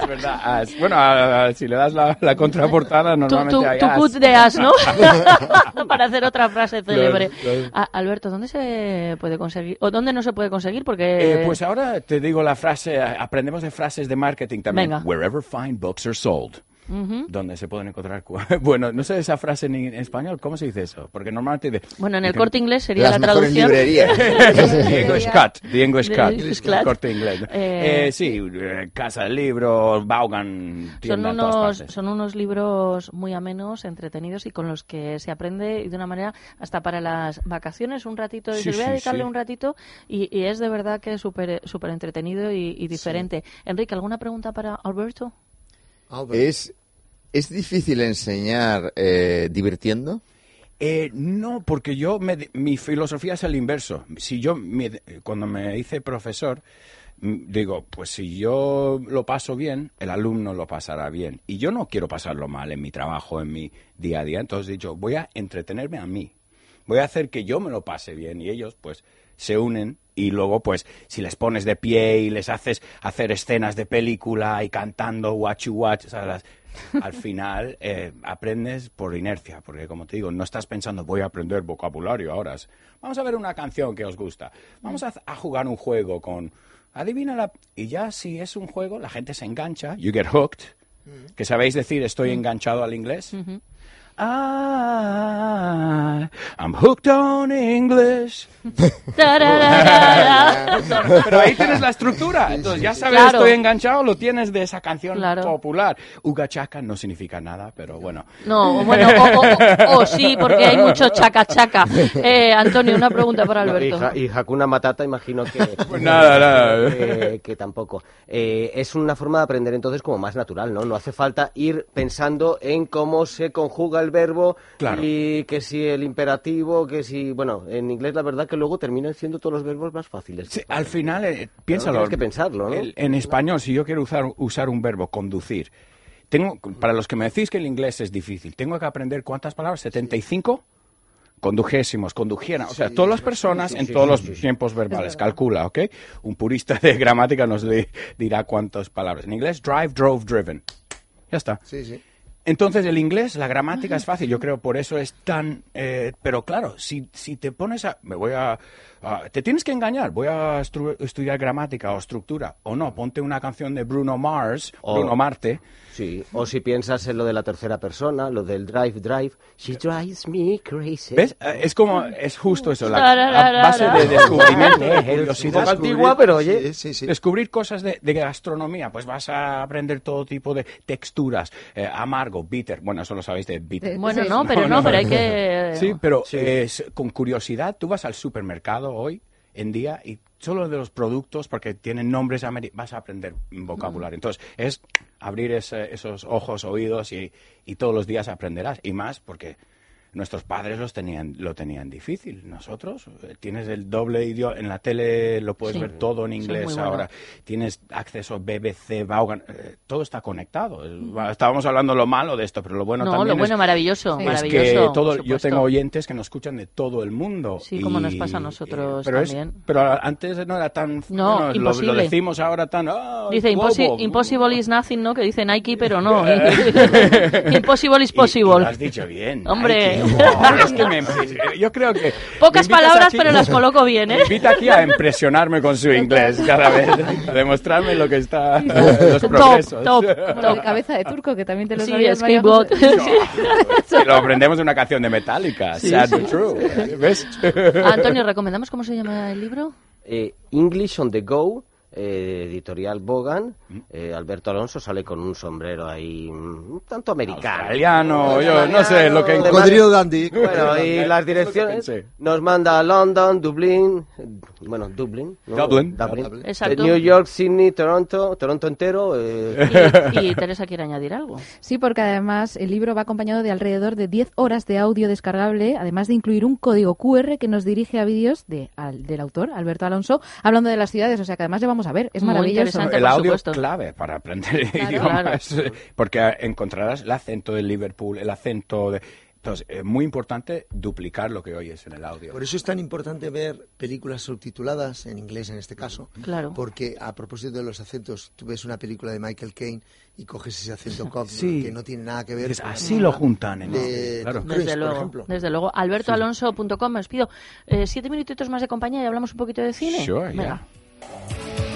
Es verdad. as. Bueno, a- a- si le das la, la contraportada, normalmente tú, hay tú as. put de as, ¿no? (laughs) Para hacer otra frase célebre. claro. Ah, Alberto, ¿dónde se puede conseguir? ¿O dónde no se puede conseguir? Porque... Eh, pues ahora te digo la frase, aprendemos de frases de marketing también. Venga. Wherever fine books are sold. Ujú. Donde se pueden encontrar. (laughs) Bueno, no sé esa frase en, en español, ¿cómo se dice eso? Porque normalmente. Bueno, en el corte inglés sería Las la traducción. librerías. (laughs) The English Cut, The English The Cut, English el Cut. corte inglés. Eh, Eh, sí, eh, Casa del Libro, Vaughan, Son unos, son unos libros muy amenos, entretenidos y con los que se aprende de una manera hasta para las vacaciones, un ratito. Sí, Dices, voy a sí, dedicarle sí. un ratito y, y es de verdad que es súper súper entretenido y, y diferente. Enrique, ¿alguna pregunta para Alberto? Es, es difícil enseñar eh, divirtiendo. Eh, no, porque yo, me- mi filosofía es el inverso. Si yo, me- cuando me hice profesor, digo, pues si yo lo paso bien, el alumno lo pasará bien. Y yo no quiero pasarlo mal en mi trabajo, en mi día a día. Entonces he dicho, voy a entretenerme a mí. Voy a hacer que yo me lo pase bien y ellos, pues, se unen y luego, pues, si les pones de pie y les haces hacer escenas de película y cantando watch watch, al (laughs) final eh, aprendes por inercia, porque como te digo, no estás pensando voy a aprender vocabulario ahora. Vamos a ver una canción que os gusta. Vamos a, a jugar un juego con adivina la y ya si es un juego la gente se engancha. You get hooked. Que sabéis decir estoy enganchado al inglés. I, I'm hooked on English. (laughs) Pero ahí tienes la estructura. Entonces ya sabes, Claro. estoy enganchado, lo tienes de esa canción Claro. popular. Uga chaca no significa nada, pero bueno. No, bueno, o, o- o sí, porque hay mucho chaca chaca. (laughs) Eh, Antonio, una pregunta para No, y, Alberto. Ja- y Hakuna Matata, imagino que. Pues nada, nada. Que, que tampoco. Eh, es una forma de aprender entonces como más natural, ¿no? No hace falta ir pensando en cómo se conjuga el verbo Claro. y que si el imperativo, que si... Bueno, en inglés la verdad que luego terminan siendo todos los verbos más fáciles. Sí, al final, eh, piénsalo. tienes que pensarlo, ¿no? El- en español, si yo quiero usar, usar un verbo, conducir, tengo, para los que me decís que el inglés es difícil, ¿tengo que aprender cuántas palabras? ¿75? Condujésemos, condujeran. O sea, todas las personas sí, en sí, todos sí, los sí, sí. tiempos verbales. Calcula, ¿ok? Un purista de gramática nos di- dirá cuántas palabras. En inglés, drive, drove, driven. Ya está. Sí, sí. Entonces, el inglés, la gramática es fácil, yo creo, por eso es tan... eh, pero claro, si, si te pones a... Me voy a, a- Te tienes que engañar, voy a estru- estudiar gramática o estructura, o no, ponte una canción de Bruno Mars, O- Bruno Marte. Sí, o si piensas en lo de la tercera persona, lo del drive, drive, she drives me crazy. ¿Ves? Eh, Es como, es justo eso, la, Tararara. a base de descubrimiento, de curiosidad. antigua, pero oye. Sí, sí, sí. Descubrir cosas de, de gastronomía, pues vas a aprender todo tipo de texturas, eh, amargo, bitter, bueno, eso lo sabéis de bitter. Bueno, no, pero no, pero hay que... Sí, pero eh, con curiosidad, tú vas al supermercado hoy en día y solo de los productos, porque tienen nombres vas a aprender vocabulario. Entonces, es abrir ese- esos ojos, oídos y, y todos los días aprenderás. Y más porque nuestros padres los tenían, lo tenían difícil. Nosotros, eh, tienes el doble idioma, en la tele lo puedes Sí. ver todo en Sí, inglés bueno. ahora. Tienes acceso a BBC, Vaughan, eh, todo está conectado. Estábamos hablando lo malo de esto, pero lo bueno No, también lo es- bueno, maravilloso, es maravilloso, que todo, yo tengo oyentes que nos escuchan de todo el mundo. Sí, como nos y- pasa a nosotros pero es- también. pero antes no era tan... No, bueno, lo- decimos ahora tan... "Ah, Dice global". imposi- impossible is nothing, ¿no? Que dice Nike, pero no. (laughs) (laughs) impossible is Y- y possible. lo has dicho bien. Hombre. (laughs) Es que me- yo creo que... Pocas palabras, aquí- pero las coloco bien, ¿eh? Me invita aquí a impresionarme con su inglés cada vez, a demostrarme lo que está... los Top, progresos. top. (laughs) Como de cabeza de turco, que también te lo Sí, sabías, skateboard. José. Sí, lo aprendemos de una canción de Metallica, Sí, Sad sí. but True. ¿Ves? Antonio, ¿recomendamos cómo se llama el libro? Eh, English on the Go, eh, editorial Bogan. Eh, Alberto Alonso sale con un sombrero ahí mm, un tanto americano. Australiano, yo no sé lo que... De Cocodrilo dandy. Bueno, y las direcciones nos manda a London, Dublín, eh, bueno, Dublín, ¿no? Dublin. Dublin. Exacto. Eh, New York, Sydney, Toronto, Toronto entero. eh, (laughs) Y, y Teresa quiere añadir algo. Sí, porque además el libro va acompañado de alrededor de 10 horas de audio descargable, además de incluir un código QR que nos dirige a vídeos de, al- del autor, Alberto Alonso, hablando de las ciudades. O sea que además le vamos a ver. Es Muy maravilloso. el audio supuesto. es clave para aprender Claro. idiomas, porque encontrarás el acento de Liverpool, el acento de... Entonces, es muy importante duplicar lo que oyes en el audio. Por eso es tan importante ver películas subtituladas, en inglés en este caso. Claro. Porque a propósito de los acentos, tú ves una película de Michael Caine y coges ese acento (laughs) cockney Sí. que no tiene nada que ver así lo juntan en de claro. Desde por luego, ejemplo. desde luego. albertoalonso.com, me os pido eh, siete minutitos más de compañía y hablamos un poquito de cine. Sure, Venga. yeah.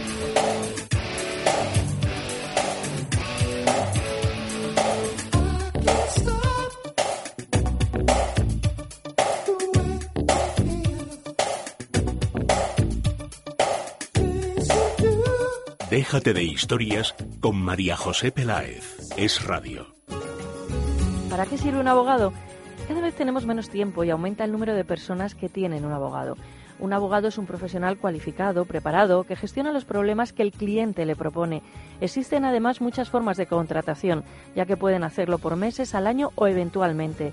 Déjate de historias con María José Peláez. Es radio. ¿Para qué sirve un abogado? Cada vez tenemos menos tiempo y aumenta el número de personas que tienen un abogado. Un abogado es un profesional cualificado, preparado, que gestiona los problemas que el cliente le propone. Existen además muchas formas de contratación, ya que pueden hacerlo por meses, al año o eventualmente.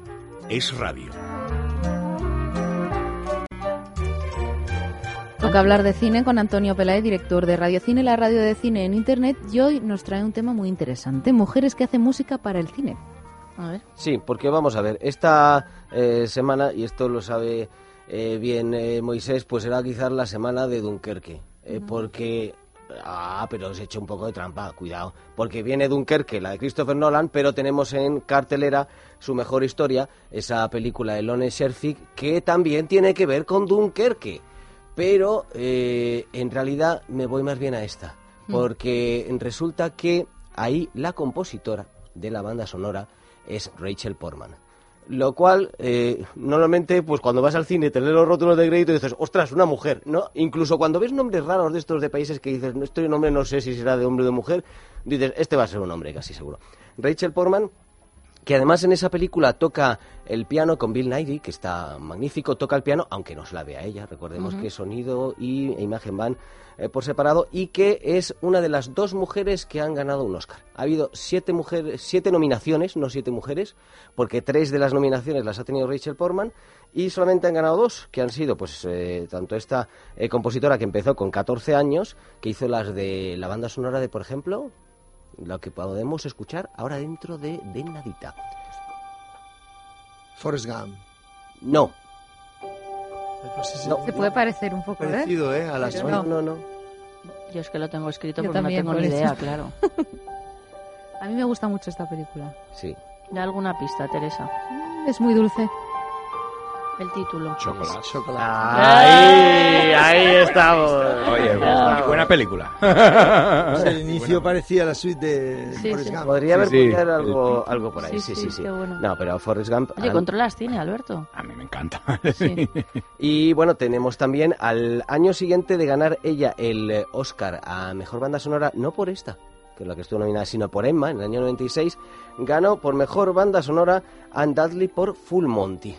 Es radio. Toca hablar de cine con Antonio Peláez, director de Radio Cine, la radio de cine en Internet, y hoy nos trae un tema muy interesante, mujeres que hacen música para el cine. A ver. Sí, porque vamos a ver, esta eh, semana, y esto lo sabe eh, bien eh, Moisés, pues será quizás la semana de Dunkerque, eh, porque... Ah, pero os he hecho un poco de trampa, cuidado, porque viene Dunkerque, la de Christopher Nolan, pero tenemos en cartelera su mejor historia, esa película de Lone Scherfig, que también tiene que ver con Dunkerque, pero eh, en realidad me voy más bien a esta, porque resulta que ahí la compositora de la banda sonora es Rachel Portman. Lo cual, eh, normalmente, pues cuando vas al cine te lees los rótulos de crédito y dices, ostras, una mujer, ¿no? Incluso cuando ves nombres raros de estos de países que dices, "No, este nombre no sé si será de hombre o de mujer, dices, este va a ser un hombre, casi seguro. Rachel Portman que además en esa película toca el piano con Bill Nighy, que está magnífico, toca el piano, aunque no se la vea ella, recordemos que sonido y e imagen van eh, por separado, y que es una de las dos mujeres que han ganado un Oscar. Ha habido siete, mujeres, siete nominaciones, no siete mujeres, porque tres de las nominaciones las ha tenido Rachel Portman, y solamente han ganado dos, que han sido pues eh, tanto esta eh, compositora que empezó con 14 años, que hizo las de la banda sonora de, por ejemplo, lo que podemos escuchar ahora dentro de, de Nadita. Forrest Gump. No. Se puede parecer un poco, ¿eh? Parecido, ¿eh? A la suya. no. no. Yo es que lo tengo escrito Yo porque también, no tengo ni idea, claro. (laughs) A mí me gusta mucho esta película. Sí. Da alguna pista, Teresa. Es muy dulce. El título. Chocolate. Ahí, ahí estamos. Oye, Estamos. buena película. (laughs) Pues el inicio parecía la suite de Sí, Forrest sí. Gump. Podría haber Sí, algo, algo por ahí, Sí, sí, sí, sí, sí. qué bueno. No, pero Forrest Gump... Oye, han- controlas cine, Alberto. A mí me encanta. (laughs) Sí. (laughs) Y bueno, tenemos también al año siguiente de ganar ella el eh, Oscar a Mejor Banda Sonora, no por esta, que es la que estuvo nominada, sino por Emma, en el año 96, ganó por Mejor Banda Sonora Anne Dudley por Full Monty.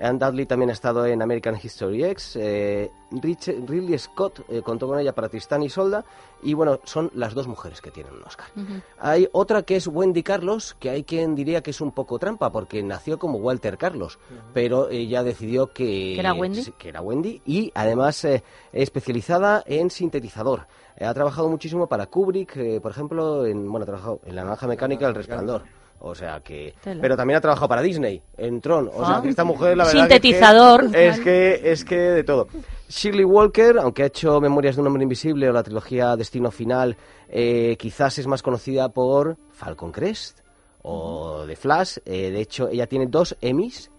Anne Dudley también ha estado en American History X, eh, Rich- Ridley Scott eh, contó con ella para Tristán y Solda, y bueno, son las dos mujeres que tienen un Oscar. Hay otra que es Wendy Carlos, que hay quien diría que es un poco trampa, porque nació como Walter Carlos, pero ella decidió que... ¿Que era Wendy? que era Wendy, y además eh, especializada en sintetizador. Eh, ha trabajado muchísimo para Kubrick, eh, por ejemplo, en, bueno, ha trabajado en La Naranja Mecánica, El Resplandor. O sea que... Pero también ha trabajado para Disney, en Tron. O sea Ah. que esta mujer, la verdad... que es que- Sintetizador. Es que, es que de todo. Shirley Walker, aunque ha hecho Memorias de un hombre invisible o la trilogía Destino Final, eh, quizás es más conocida por Falcon Crest o The Flash. Eh, de hecho, ella tiene dos Emmys.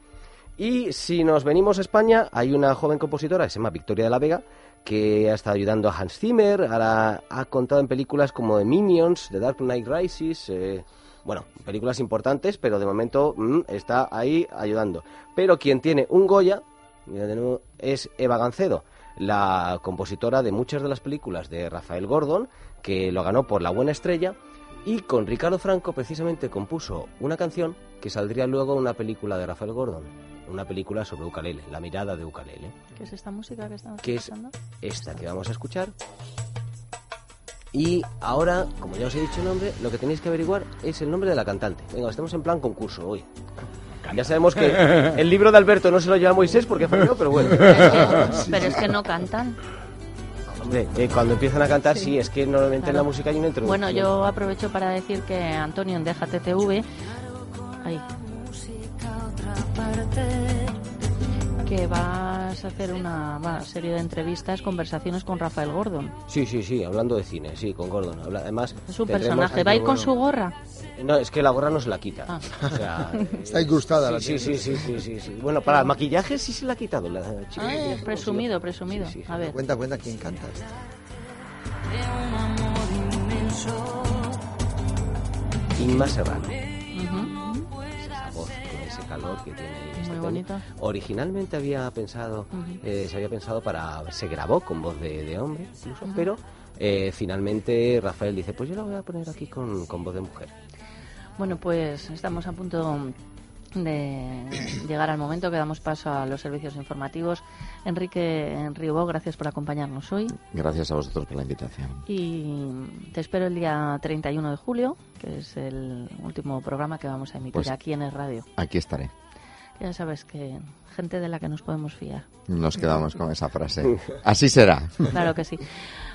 Y si nos venimos a España, hay una joven compositora que se llama Victoria de la Vega, que ha estado ayudando a Hans Zimmer, ahora ha contado en películas como The Minions, The Dark Knight Rises, eh, bueno, películas importantes, pero de momento mm, está ahí ayudando. Pero quien tiene un Goya es Eva Gancedo, la compositora de muchas de las películas de Rafael Gordon, que lo ganó por La Buena Estrella, y con Ricardo Franco precisamente compuso una canción que saldría luego en una película de Rafael Gordon, una película sobre ukalele, La mirada de ukalele, ¿Qué es esta música que estamos que es esta que vamos a escuchar. Y ahora, como ya os he dicho el nombre, lo que tenéis que averiguar es el nombre de la cantante. Venga, estamos en plan concurso hoy. Ya sabemos que (laughs) el libro de Alberto no se lo lleva Moisés porque falló, pero bueno. Pero es que no cantan. Hombre, eh, cuando empiezan a cantar, sí, es que normalmente en la música hay una introducción. Bueno, yo aprovecho para decir que Antonio en Déjate TV, ay, que vas a hacer una va, serie de entrevistas, conversaciones con Rafael Gordon. Sí, sí, sí, hablando de cine, sí, con Gordon. Habla- Además, Es un personaje. ¿Va a ir con su gorra? No, es que la gorra no se la quita. Ah. O sea, (laughs) Está incrustada sí, la sí, sí, sí, sí, sí, sí. Bueno, para el maquillaje sí se la ha quitado la chica. Ah, presumido, presumido. A ver. Cuenta, cuenta quién canta. esto. Inma Serrano. Ujú. esa voz, con ese calor que tiene este Muy tema. Originalmente había pensado, eh, se había pensado para, se grabó con voz de, de hombre, incluso, pero eh, finalmente Rafael dice, pues yo la voy a poner aquí con, con voz de mujer. Bueno, pues estamos a punto de llegar al momento que damos paso a los servicios informativos. Enrique Enribo, gracias por acompañarnos hoy. Gracias a vosotros por la invitación. Y te espero el día 31 de julio, que es el último programa que vamos a emitir Pues- aquí en el radio. Aquí estaré. Ya sabes que gente de la que nos podemos fiar. Nos quedamos con esa frase. Así será. Claro que sí.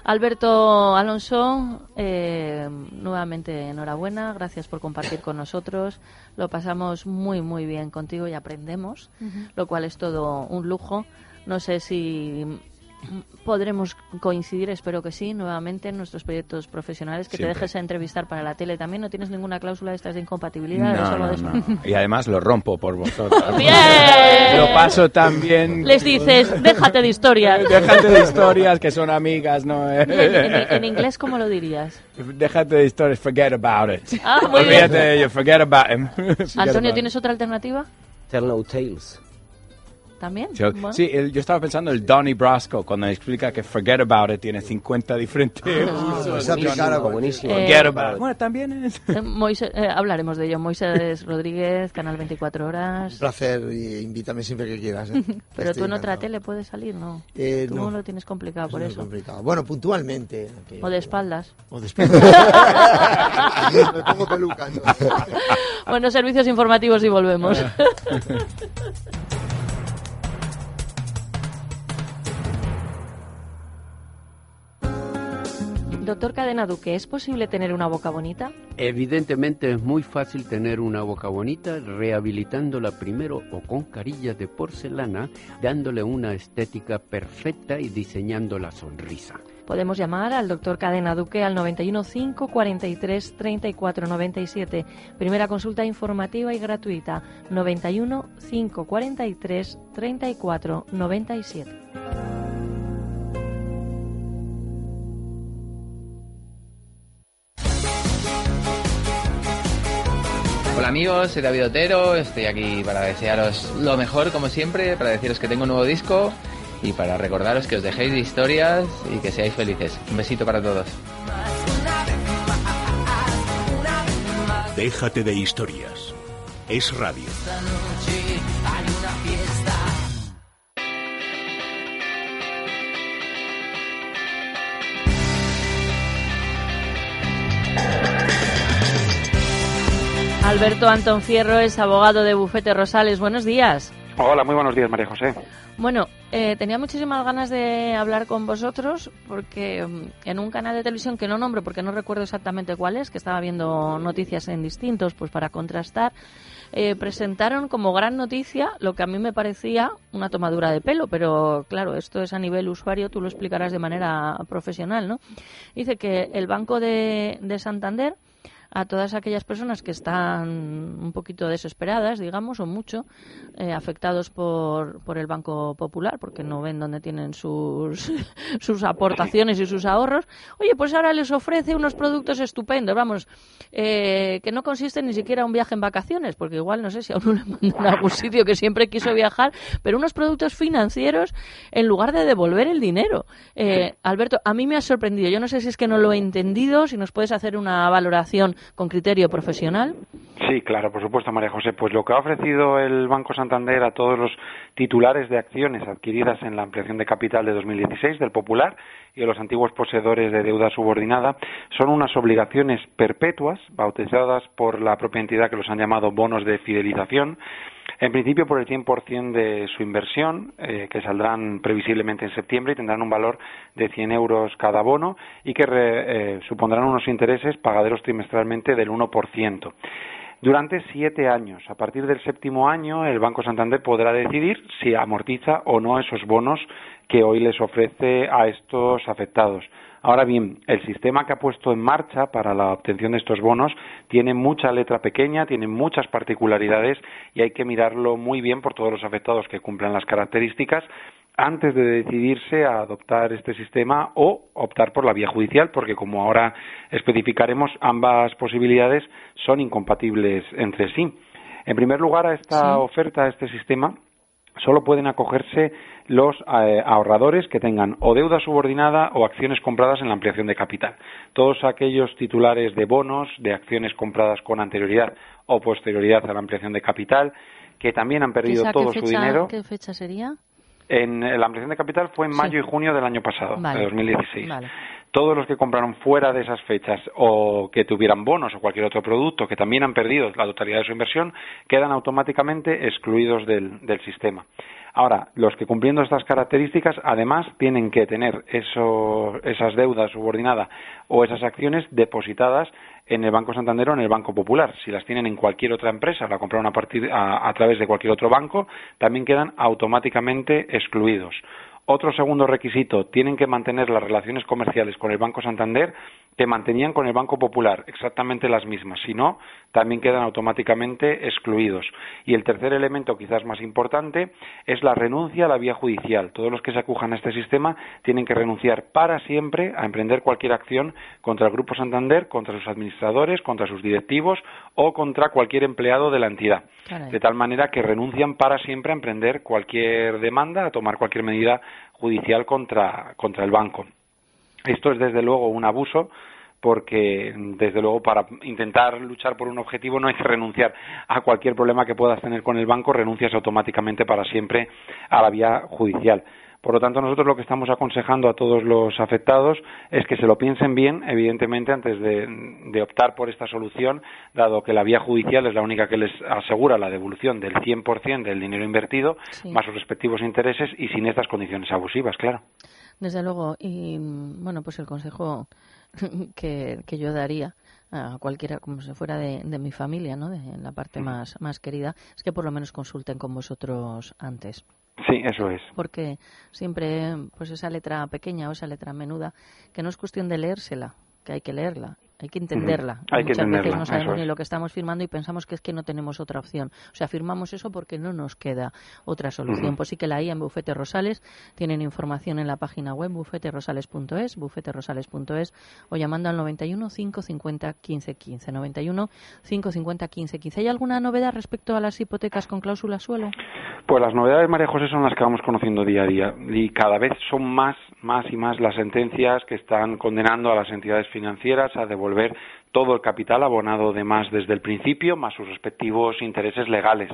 Alberto Alonso, eh, nuevamente enhorabuena, gracias por compartir con nosotros. Lo pasamos muy, muy bien contigo y aprendemos, lo cual es todo un lujo. No sé si podremos coincidir, espero que sí, nuevamente en nuestros proyectos profesionales, que Siempre. te dejes entrevistar para la tele también. ¿No tienes ninguna cláusula de estas de incompatibilidad No, no, de no. Y además lo rompo por vosotros. (laughs) ¡Bien! Lo paso también. (laughs) Les dices, déjate de historias. (laughs) Déjate de historias que son amigas, ¿no? ¿Y en, en- en inglés cómo lo dirías? Déjate de historias, forget about it. Ah, muy Olvídate bien. de ello, forget about him. Antonio, ¿tienes otra alternativa? Tell No Tales. ¿También? Yo- Bueno. Sí, el- yo estaba pensando el Donnie Brasco cuando explica que Forget About It tiene 50 diferentes aplicara Johnny, buenísimo. Forget Eh, About It. Bueno, también es... Eh, Moisés- eh, hablaremos de ello. Moisés (laughs) Rodríguez, Canal 24 Horas. Un placer y invítame siempre que quieras. ¿eh? (laughs) Pero tú en otra tele puedes salir, ¿no? Eh, tú no. lo tienes complicado por Es eso. complicado. Bueno, puntualmente. O de espaldas. O de espaldas. (laughs) Me pongo peluca. Bueno, servicios informativos y volvemos. Doctor Cadena Duque, ¿es posible tener una boca bonita? Evidentemente es muy fácil tener una boca bonita rehabilitándola primero o con carillas de porcelana, dándole una estética perfecta y diseñando la sonrisa. Podemos llamar al doctor Cadena Duque al 91 5 43 34 97. Primera consulta informativa y gratuita. 91 5 43 34 97. Hola amigos, soy David Otero, estoy aquí para desearos lo mejor como siempre, para deciros que tengo un nuevo disco y para recordaros que os dejéis de historias y que seáis felices. Un besito para todos. Déjate de historias. Es radio. Alberto Antón Fierro es abogado de Bufete Rosales. Buenos días. Hola, muy buenos días, María José. Bueno, eh, tenía muchísimas ganas de hablar con vosotros porque mm, en un canal de televisión que no nombro porque no recuerdo exactamente cuál es, que estaba viendo noticias en distintos, pues para contrastar, eh, presentaron como gran noticia lo que a mí me parecía una tomadura de pelo, pero claro, esto es a nivel usuario, tú lo explicarás de manera profesional, ¿no? Dice que el Banco de, de Santander a todas aquellas personas que están un poquito desesperadas, digamos, o mucho, eh, afectados por, por el Banco Popular, porque no ven dónde tienen sus, (laughs) sus aportaciones y sus ahorros. Oye, pues ahora les ofrece unos productos estupendos, vamos, eh, que no consisten ni siquiera en un viaje en vacaciones, porque igual no sé si a uno (laughs) le mandan a algún sitio que siempre quiso viajar, pero unos productos financieros en lugar de devolver el dinero. Eh, Alberto, a mí me ha sorprendido. Yo no sé si es que no lo he entendido, si nos puedes hacer una valoración con criterio profesional. Sí, claro, por supuesto, María José. Pues lo que ha ofrecido el Banco Santander a todos los titulares de acciones adquiridas en la ampliación de capital de 2016 del Popular y a los antiguos poseedores de deuda subordinada son unas obligaciones perpetuas bautizadas por la propia entidad que los han llamado bonos de fidelización. En principio por el 100% de su inversión, eh, que saldrán previsiblemente en septiembre y tendrán un valor de 100 euros cada bono y que re- eh, supondrán unos intereses pagaderos trimestralmente del 1%. Durante siete años. A partir del séptimo año, el Banco Santander podrá decidir si amortiza o no esos bonos que hoy les ofrece a estos afectados. Ahora bien, el sistema que ha puesto en marcha para la obtención de estos bonos tiene mucha letra pequeña, tiene muchas particularidades y hay que mirarlo muy bien por todos los afectados que cumplan las características antes de decidirse a adoptar este sistema o optar por la vía judicial, porque como ahora especificaremos, ambas posibilidades son incompatibles entre sí. En primer lugar, a esta oferta, a este sistema, solo pueden acogerse los eh, ahorradores que tengan o deuda subordinada o acciones compradas en la ampliación de capital. Todos aquellos titulares de bonos, de acciones compradas con anterioridad o posterioridad a la ampliación de capital, que también han perdido ¿Esa todo su dinero. ¿Qué fecha sería? En eh, la ampliación de capital fue en Sí. mayo y junio del año pasado, Vale. de 2016. Vale. Todos los que compraron fuera de esas fechas o que tuvieran bonos o cualquier otro producto que también han perdido la totalidad de su inversión quedan automáticamente excluidos del, sistema. Ahora, los que cumpliendo estas características además tienen que tener esas deudas subordinadas o esas acciones depositadas en el Banco Santander o en el Banco Popular. Si las tienen en cualquier otra empresa, la compraron a, partir, a través de cualquier otro banco, también quedan automáticamente excluidos. Otro segundo requisito, tienen que mantener las relaciones comerciales con el Banco Santander que mantenían con el Banco Popular exactamente las mismas. Si no, también quedan automáticamente excluidos. Y el tercer elemento, quizás más importante, es la renuncia a la vía judicial. Todos los que se acujan a este sistema tienen que renunciar para siempre a emprender cualquier acción contra el Grupo Santander, contra sus administradores, contra sus directivos o contra cualquier empleado de la entidad. De tal manera que renuncian para siempre a emprender cualquier demanda, a tomar cualquier medida judicial contra, contra el banco. Esto es desde luego un abuso porque desde luego para intentar luchar por un objetivo no hay que renunciar a cualquier problema que puedas tener con el banco, renuncias automáticamente para siempre a la vía judicial. Por lo tanto, nosotros lo que estamos aconsejando a todos los afectados es que se lo piensen bien, evidentemente, antes de, optar por esta solución, dado que la vía judicial es la única que les asegura la devolución del 100% del dinero invertido, más sus respectivos intereses y sin estas condiciones abusivas, claro. Desde luego. Y bueno, pues el consejo (laughs) que, que yo daría a cualquiera como si fuera de, de mi familia, ¿no? De la parte más, más querida, es que por lo menos consulten con vosotros antes. Sí, eso es. Porque siempre, pues esa letra pequeña o esa letra menuda, que no es cuestión de leérsela, que hay que leerla, hay que entenderla. Muchas veces no sabemos ni lo que estamos firmando y pensamos que es que no tenemos otra opción. O sea, firmamos eso porque no nos queda otra solución. Pues sí que la hay en Bufete Rosales. Tienen información en la página web bufeterosales.es, bufeterosales.es o llamando al 91 550 15 15. 91 550 15 15. ¿Hay alguna novedad respecto a las hipotecas con cláusula suelo? Pues las novedades, María José, son las que vamos conociendo día a día y cada vez son más, más y más las sentencias que están condenando a las entidades financieras a devolver ver todo el capital abonado de más desde el principio, más sus respectivos intereses legales.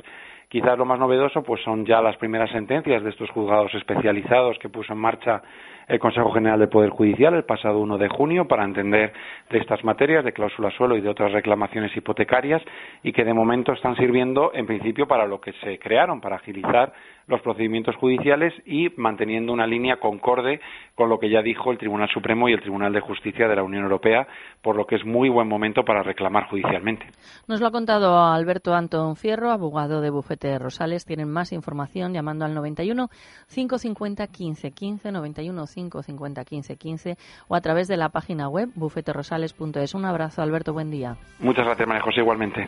Quizás lo más novedoso pues son ya las primeras sentencias de estos juzgados especializados que puso en marcha el Consejo General del Poder Judicial el pasado 1 de junio para entender de estas materias de cláusula suelo y de otras reclamaciones hipotecarias y que de momento están sirviendo en principio para lo que se crearon, para agilizar los procedimientos judiciales y manteniendo una línea concorde con lo que ya dijo el Tribunal Supremo y el Tribunal de Justicia de la Unión Europea, por lo que es muy buen momento para reclamar judicialmente. Nos lo ha contado Alberto Antón Fierro, abogado de Bufete Rosales. Tienen más información llamando al 91 550 15 15 91 550 15 15 o a través de la página web bufeterosales.es. Un abrazo, Alberto. Buen día. Muchas gracias, María José, igualmente.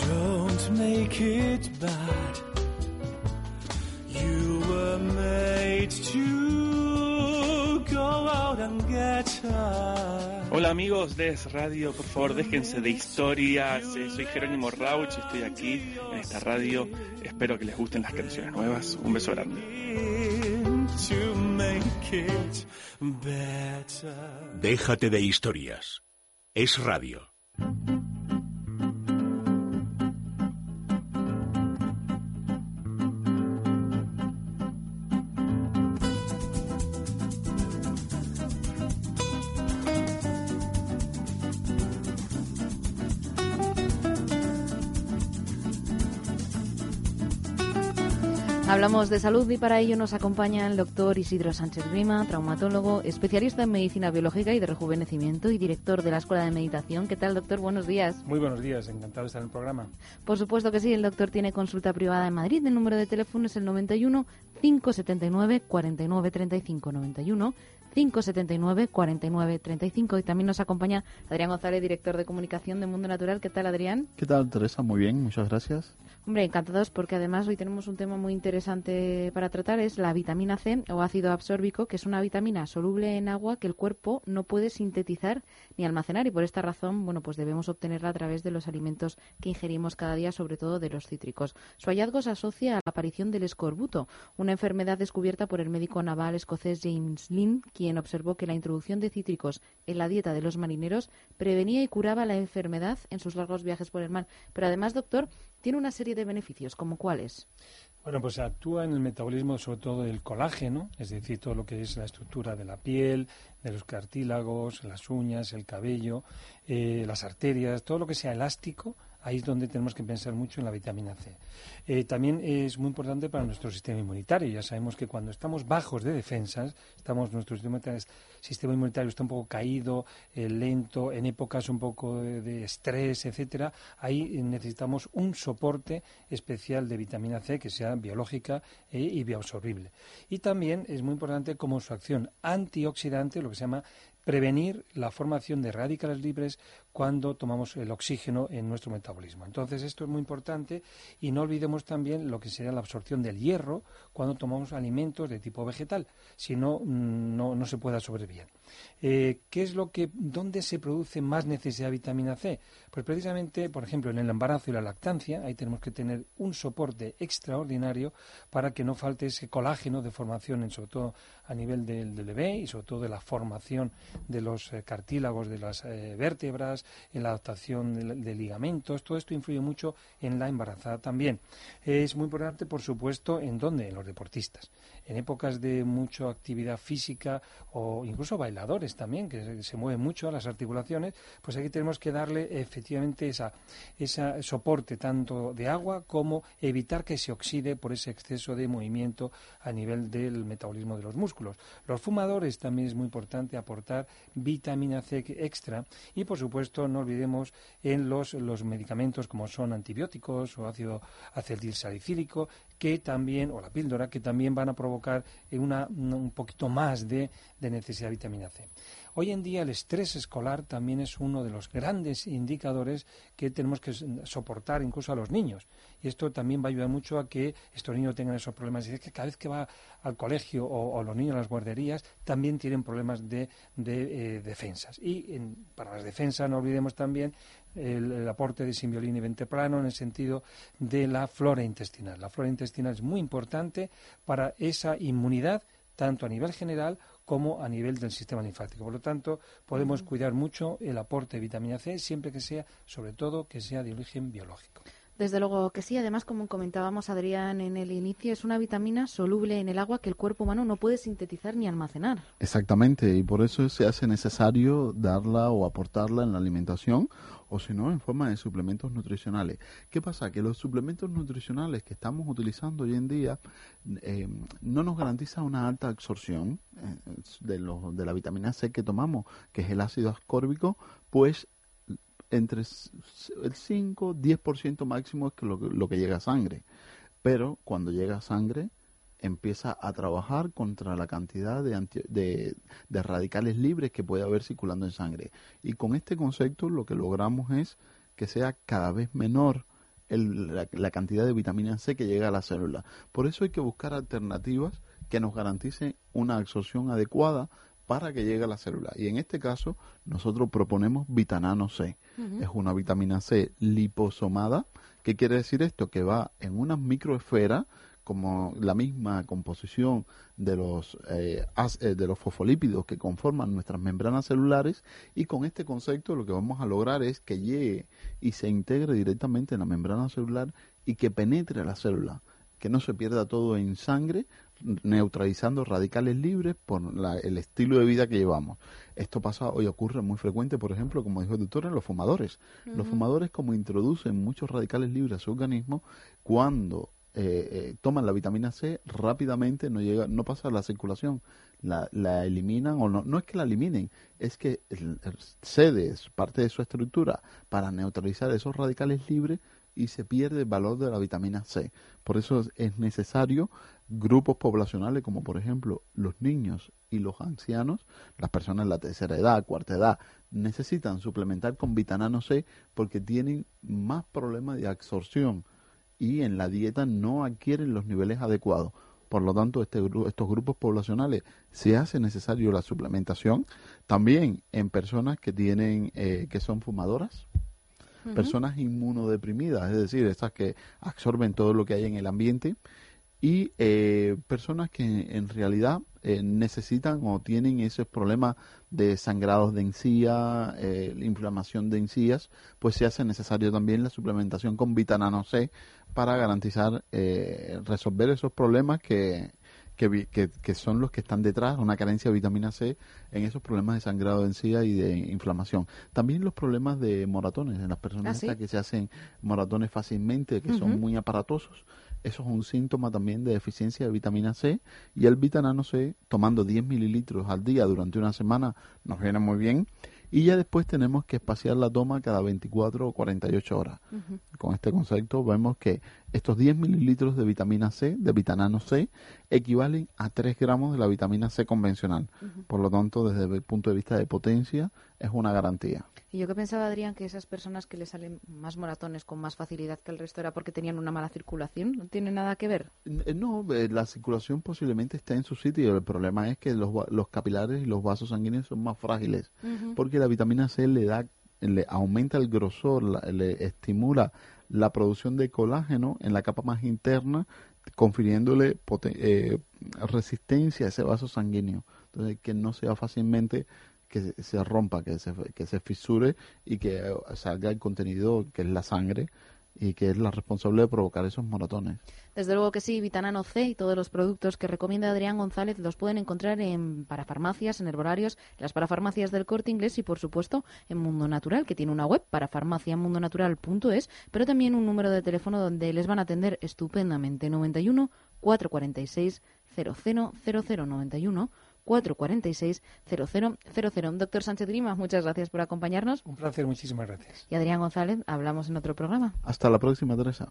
don't make it bad. You were made to go out and get her. Hola amigos de Es Radio, por favor déjense de historias. Eh, Soy Jerónimo Rauch, estoy aquí en esta radio. Espero que les gusten las canciones nuevas. Un beso grande. To make it better. Déjate de historias. Es radio. Hablamos de salud y para ello nos acompaña el doctor Isidro Sánchez Grima, traumatólogo, especialista en medicina biológica y de rejuvenecimiento y director de la Escuela de Meditación. ¿Qué tal, doctor? Buenos días. Muy buenos días, encantado de estar en el programa. Por supuesto que sí, el doctor tiene consulta privada en Madrid. El número de teléfono es el 91 579 49 35 91 579 49 35 y también nos acompaña Adrián González, director de comunicación de Mundo Natural. ¿Qué tal, Adrián? ¿Qué tal, Teresa? Muy bien, muchas gracias. Hombre, encantados porque además hoy tenemos un tema muy interesante para tratar, es la vitamina C o ácido absórbico, que es una vitamina soluble en agua que el cuerpo no puede sintetizar ni almacenar y por esta razón, bueno, pues debemos obtenerla a través de los alimentos que ingerimos cada día, sobre todo de los cítricos. Su hallazgo se asocia a la aparición del escorbuto, una enfermedad descubierta por el médico naval escocés James Lynn, quien quien observó que la introducción de cítricos en la dieta de los marineros prevenía y curaba la enfermedad en sus largos viajes por el mar. Pero además, doctor, tiene una serie de beneficios, como cuáles. Bueno, pues actúa en el metabolismo sobre todo del colágeno, es decir, todo lo que es la estructura de la piel, de los cartílagos, las uñas, el cabello, eh, las arterias, todo lo que sea elástico, ahí es donde tenemos que pensar mucho en la vitamina C. Eh, también es muy importante para nuestro sistema inmunitario. Ya sabemos que cuando estamos bajos de defensas, estamos nuestro sistema, inmunitario está un poco caído, eh, lento, en épocas un poco de, estrés, etcétera, ahí necesitamos un soporte especial de vitamina C que sea biológica eh, y bioabsorbible. Y también es muy importante como su acción antioxidante, lo que se llama prevenir la formación de radicales libres cuando tomamos el oxígeno en nuestro metabolismo. Entonces, esto es muy importante y no olvidemos también lo que sería la absorción del hierro cuando tomamos alimentos de tipo vegetal, si no, mm, no, se absorber bien. Eh, ¿Qué es lo que, dónde se produce más necesidad de vitamina C? Pues precisamente, por ejemplo, en el embarazo y la lactancia, ahí tenemos que tener un soporte extraordinario para que no falte ese colágeno de formación, sobre todo a nivel del, del bebé y sobre todo de la formación de los eh, cartílagos de las eh, vértebras, en la adaptación de, de, ligamentos, todo esto influye mucho en la embarazada también. Es muy importante, por supuesto, en dónde, en los deportistas. En épocas de mucha actividad física o incluso bailadores también, que se mueven mucho a las articulaciones, pues aquí tenemos que darle efectivamente esa, ese soporte tanto de agua como evitar que se oxide por ese exceso de movimiento a nivel del metabolismo de los músculos. Los fumadores también es muy importante aportar vitamina C extra y por supuesto no olvidemos en los, los medicamentos como son antibióticos o ácido acetil salicílico que también, o la píldora, que también van a provocar una, un poquito más de, de necesidad de vitamina C. Hoy en día el estrés escolar también es uno de los grandes indicadores que tenemos que soportar incluso a los niños. Y esto también va a ayudar mucho a que estos niños tengan esos problemas. Es que cada vez que va al colegio o, los niños a las guarderías también tienen problemas de, de eh, defensas. Y para las defensas no olvidemos también el, el, aporte de simbiolina y venteplano en el sentido de la flora intestinal. La flora intestinal es muy importante para esa inmunidad tanto a nivel general como a nivel del sistema linfático. Por lo tanto, podemos cuidar mucho el aporte de vitamina C siempre que sea, sobre todo, que sea de origen biológico. Desde luego que sí. Además, como comentábamos, Adrián, en el inicio, es una vitamina soluble en el agua que el cuerpo humano no puede sintetizar ni almacenar. Exactamente, y por eso se hace necesario darla o aportarla en la alimentación o si no, en forma de suplementos nutricionales. ¿Qué pasa? Que los suplementos nutricionales que estamos utilizando hoy en día eh, no nos garantiza una alta absorción eh, de, de la vitamina C que tomamos, que es el ácido ascórbico, pues entre el 5, 10% máximo es lo, que llega a sangre. Pero cuando llega a sangre, empieza a trabajar contra la cantidad de, radicales libres que puede haber circulando en sangre. Y con este concepto lo que logramos es que sea cada vez menor la, cantidad de vitamina C que llega a la célula. Por eso hay que buscar alternativas que nos garanticen una absorción adecuada para que llegue a la célula. Y en este caso, nosotros proponemos vitanano C. Uh -huh. Es una vitamina C liposomada. ¿Qué quiere decir esto? Que va en una microesfera como la misma composición de los, eh, de los fosfolípidos que conforman nuestras membranas celulares y con este concepto lo que vamos a lograr es que llegue y se integre directamente en la membrana celular y que penetre a la célula, que no se pierda todo en sangre, neutralizando radicales libres por la, el estilo de vida que llevamos. Esto pasa hoy ocurre muy frecuente, por ejemplo, como dijo el doctor, en los fumadores. Uh -huh. Los fumadores como introducen muchos radicales libres a su organismo, cuando eh, eh, toman la vitamina C rápidamente no llega no pasa a la circulación la, la eliminan o no no es que la eliminen es que el, el cede parte de su estructura para neutralizar esos radicales libres y se pierde el valor de la vitamina C por eso es necesario grupos poblacionales como por ejemplo los niños y los ancianos las personas de la tercera edad cuarta edad necesitan suplementar con vitamina C porque tienen más problemas de absorción y en la dieta no adquieren los niveles adecuados. Por lo tanto, este, estos grupos poblacionales se hace necesario la suplementación. También en personas que tienen, eh, que son fumadoras, personas inmunodeprimidas, es decir, estas que absorben todo lo que hay en el ambiente y eh, personas que en realidad eh, necesitan o tienen esos problemas de sangrados de encía, eh, inflamación de encías, pues se hace necesario también la suplementación con vitamina C para garantizar eh, resolver esos problemas que, que, que- que son los que están detrás, una carencia de vitamina C en esos problemas de sangrado de encía y de inflamación. También los problemas de moratones, en las personas ¿Ah, sí? que se hacen moratones fácilmente, que son muy aparatosos. Eso es un síntoma también de deficiencia de vitamina C y el vitamina C, tomando 10 mililitros al día durante una semana, nos viene muy bien. Y ya después tenemos que espaciar la toma cada 24 o 48 horas. Ujú. Con este concepto vemos que estos 10 mililitros de vitamina C, de vitamina C, equivalen a 3 gramos de la vitamina C convencional. Por lo tanto, desde el punto de vista de potencia, es una garantía. Y yo que pensaba, Adrián, que esas personas que le salen más moratones con más facilidad que el resto era porque tenían una mala circulación. ¿No tiene nada que ver? Eh, No, eh, la circulación posiblemente está en su sitio. El problema es que los, los capilares y los vasos sanguíneos son más frágiles. Porque la vitamina C le da, le aumenta el grosor, le estimula la producción de colágeno en la capa más interna, confiriéndole eh, resistencia a ese vaso sanguíneo. Entonces, que no sea fácilmente que se- se rompa, que se, que se fisure y que eh, salga el contenido que es la sangre y que es la responsable de provocar esos moratones. Desde luego que sí, Vitanano C y todos los productos que recomienda Adrián González los pueden encontrar en parafarmacias, en herbolarios, las parafarmacias del Corte Inglés y, por supuesto, en Mundo Natural, que tiene una web, parafarmaciamundonatural.es, pero también un número de teléfono donde les van a atender estupendamente, 91 446 0000 91 446 0000. Doctor Sánchez Grima, muchas gracias por acompañarnos. Un placer, muchísimas gracias. Y Adrián González, hablamos en otro programa. Hasta la próxima, Teresa.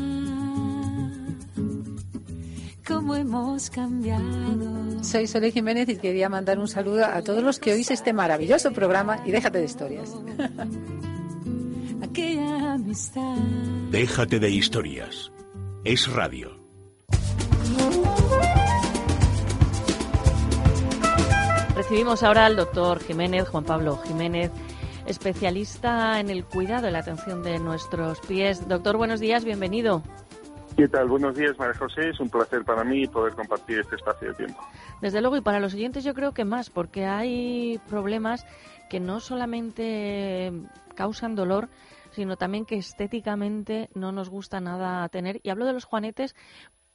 Cómo hemos cambiado. Soy Sole Jiménez y quería mandar un saludo a todos los que oís este maravilloso programa y déjate de historias. (laughs) Aquella amistad. Déjate de historias. Es radio. Recibimos ahora al doctor Jiménez, Juan Pablo Jiménez, especialista en el cuidado y la atención de nuestros pies. Doctor, buenos días, bienvenido. ¿Qué tal? Buenos días, María José. Es un placer para mí poder compartir este espacio de tiempo. Desde luego, y para los oyentes yo creo que más, porque hay problemas que no solamente causan dolor, sino también que estéticamente no nos gusta nada tener. Y hablo de los juanetes,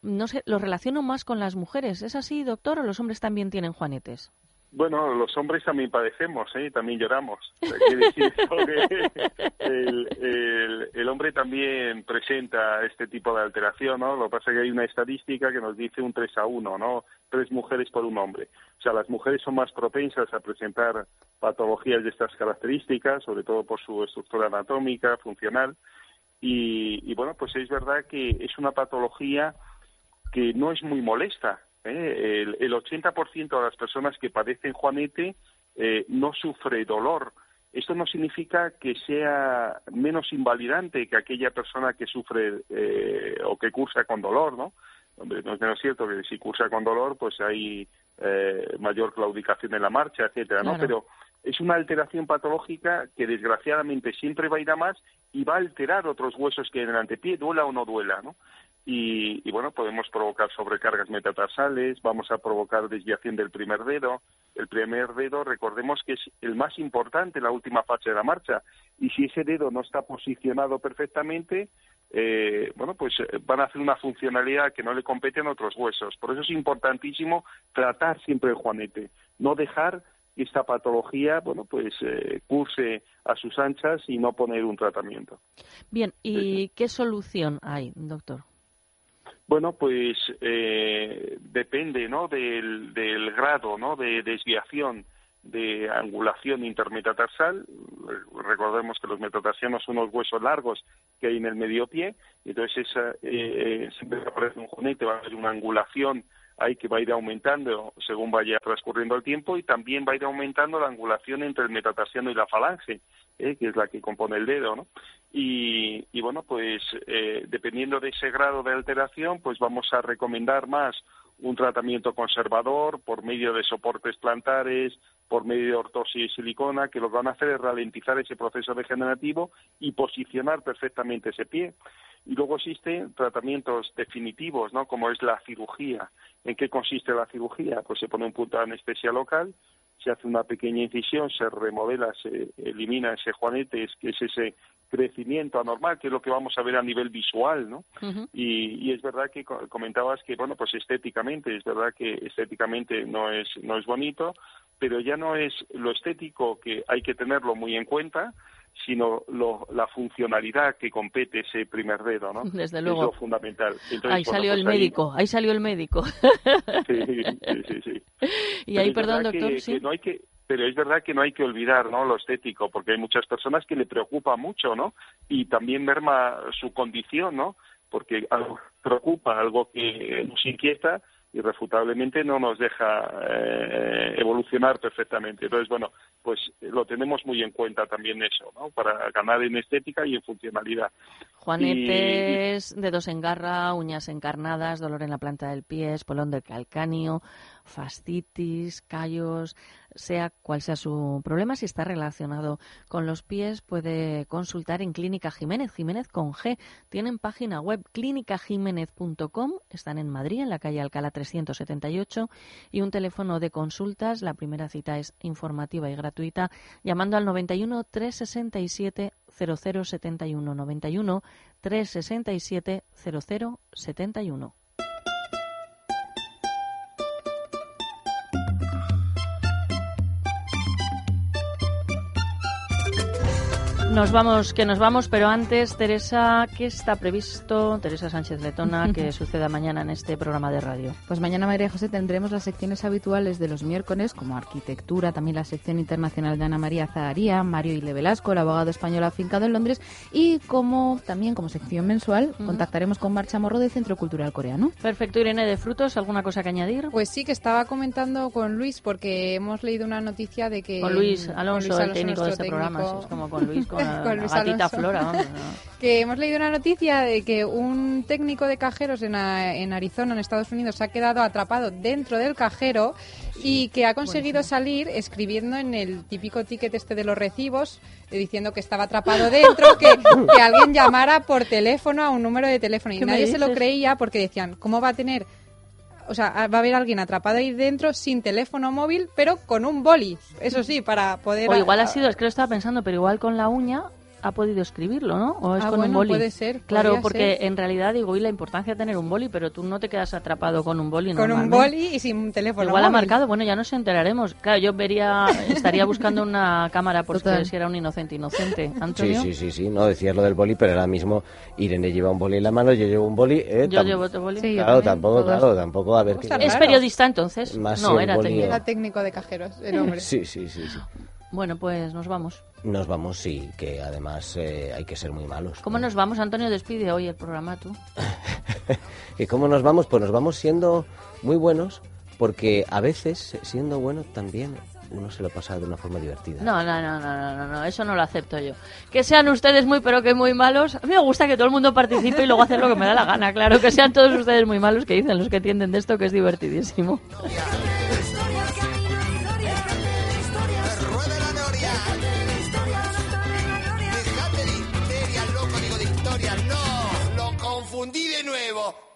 no sé, los relaciono más con las mujeres. ¿Es así, doctor, o los hombres también tienen juanetes? Bueno, los hombres también padecemos, ¿eh? también lloramos. (laughs) El, hombre también presenta este tipo de alteración, ¿no? Lo que pasa es que hay una estadística que nos dice un 3 a 1, ¿no? Tres mujeres por un hombre. O sea, las mujeres son más propensas a presentar patologías de estas características, sobre todo por su estructura anatómica, funcional. Y bueno, pues es verdad que es una patología que no es muy molesta. ¿Eh? El, el 80% de las personas que padecen Juanete eh, no sufre dolor. Esto no significa que sea menos invalidante que aquella persona que sufre eh, o que cursa con dolor, ¿no? Hombre, no es menos cierto que si cursa con dolor, pues hay eh, mayor claudicación en la marcha, etcétera, ¿no? Claro. Pero es una alteración patológica que desgraciadamente siempre va a ir a más y va a alterar otros huesos que en el antepié, duela o no duela, ¿no? Y, y, bueno, podemos provocar sobrecargas metatarsales, vamos a provocar desviación del primer dedo. El primer dedo, recordemos que es el más importante la última fase de la marcha. Y si ese dedo no está posicionado perfectamente, eh, bueno, pues eh, van a hacer una funcionalidad que no le compete en otros huesos. Por eso es importantísimo tratar siempre el juanete, no dejar que esta patología, bueno, pues eh, curse a sus anchas y no poner un tratamiento. Bien, ¿y qué solución hay, doctor? Bueno, pues eh, depende, ¿no? Del, del grado, ¿no? De desviación de angulación intermetatarsal. Recordemos que los metatarsianos son unos huesos largos que hay en el medio pie. Entonces, esa, eh, siempre que aparece un jonete va a haber una angulación hay que va a ir aumentando según vaya transcurriendo el tiempo y también va a ir aumentando la angulación entre el metatarsiano y la falange, ¿eh? que es la que compone el dedo, ¿no? Y, y bueno, pues eh, dependiendo de ese grado de alteración, pues vamos a recomendar más un tratamiento conservador por medio de soportes plantares, por medio de ortosis y silicona, que lo que van a hacer es ralentizar ese proceso degenerativo y posicionar perfectamente ese pie. Y luego existen tratamientos definitivos, ¿no? Como es la cirugía. ¿En qué consiste la cirugía? Pues se pone un punto de anestesia local, se hace una pequeña incisión, se remodela, se elimina ese juanete, que es ese crecimiento anormal, que es lo que vamos a ver a nivel visual, ¿no? y, y, es verdad que comentabas que, bueno, pues estéticamente, es verdad que estéticamente no es, no es bonito, pero ya no es lo estético que hay que tenerlo muy en cuenta, sino lo, la funcionalidad que compete ese primer dedo, ¿no? Desde luego. Es lo fundamental. Entonces, ahí bueno, salió pues el médico, ahí salió el médico. Sí, sí, sí. (laughs) Y Pero ahí, perdón, doctor, que- sí. que no hay que pero es verdad que no hay que olvidar ¿no? lo estético, porque hay muchas personas que le preocupa mucho, ¿no? Y también merma su condición, ¿no? Porque algo preocupa, algo que nos inquieta, irrefutablemente no nos deja eh, evolucionar perfectamente. Entonces, bueno, pues lo tenemos muy en cuenta también eso, ¿no? Para ganar en estética y en funcionalidad. Juanetes, dedos en garra, uñas encarnadas, dolor en la planta del pie, espolón del calcáneo, fascitis, callos, sea cual sea su problema, si está relacionado con los pies, puede consultar en Clínica Jiménez, Jiménez con G. Tienen página web clínicajiménez.com, están en Madrid, en la calle Alcalá 378, y un teléfono de consultas. La primera cita es informativa y gratuita, llamando al 91 367 0071 91 367 0071. Nos vamos, que nos vamos, pero antes, Teresa, ¿qué está previsto, Teresa Sánchez Letona, que (laughs) suceda mañana en este programa de radio? Pues mañana, María José, tendremos las secciones habituales de los miércoles, como arquitectura, también la sección internacional de Ana María Zaharía, Mario Ile Velasco, el abogado español afincado en Londres, y como también como sección mensual, contactaremos con Marcha Morro del Centro Cultural Coreano. Perfecto, Irene de Frutos, ¿alguna cosa que añadir? Pues sí, que estaba comentando con Luis, porque hemos leído una noticia de que... Con Luis con Alonso, el técnico de este programa, es como con Luis, con (laughs) (laughs) Con Luis gatita. Flora, vamos, (laughs) que hemos leído una noticia de que un técnico de cajeros en, a- en Arizona, en Estados Unidos, se ha quedado atrapado dentro del cajero y que ha conseguido salir escribiendo en el típico ticket este de los recibos, eh, diciendo que estaba atrapado dentro, que, (laughs) que alguien llamara por teléfono a un número de teléfono. Y ¿Qué me nadie se lo creía porque decían, ¿cómo va a tener o sea, va a haber alguien atrapado ahí dentro sin teléfono móvil, pero con un boli. Eso sí, para poder. O igual ha sido, es que lo estaba pensando, pero igual con la uña ha podido escribirlo, ¿no? O es Ah, con bueno, un boli. puede ser, Claro, porque ser. en realidad digo, y la importancia de tener un boli, pero tú no te quedas atrapado con un boli Con un boli y sin un teléfono Igual ha marcado, bueno, ya nos enteraremos. Claro, yo vería, (laughs) estaría buscando una cámara por Total. si era un inocente inocente. Sí, Antonio, sí, sí, sí, no decías lo del boli, pero ahora mismo Irene lleva un boli en la mano, yo llevo un boli. eh, Yo llevo otro boli. Sí, Claro, tampoco, todos. claro, tampoco, a ver qué. es periodista entonces. Más no, era boli- técnico. Era técnico de cajeros, el (laughs) hombre. Sí, sí, sí, sí. Bueno, pues nos vamos. Nos vamos, sí, que además eh, hay que ser muy malos. ¿Cómo nos vamos? Antonio, despide hoy el programa tú. (laughs) ¿Y cómo nos vamos? Pues nos vamos siendo muy buenos, porque a veces, siendo bueno, también uno se lo pasa de una forma divertida. No, no, no, no, no, no, no, eso no lo acepto yo. Que sean ustedes muy pero que muy malos. A mí me gusta que todo el mundo participe y luego hacer lo que me da la gana. Claro, que sean todos ustedes muy malos, que dicen los que entienden de esto, que es divertidísimo. (laughs) confundí de nuevo.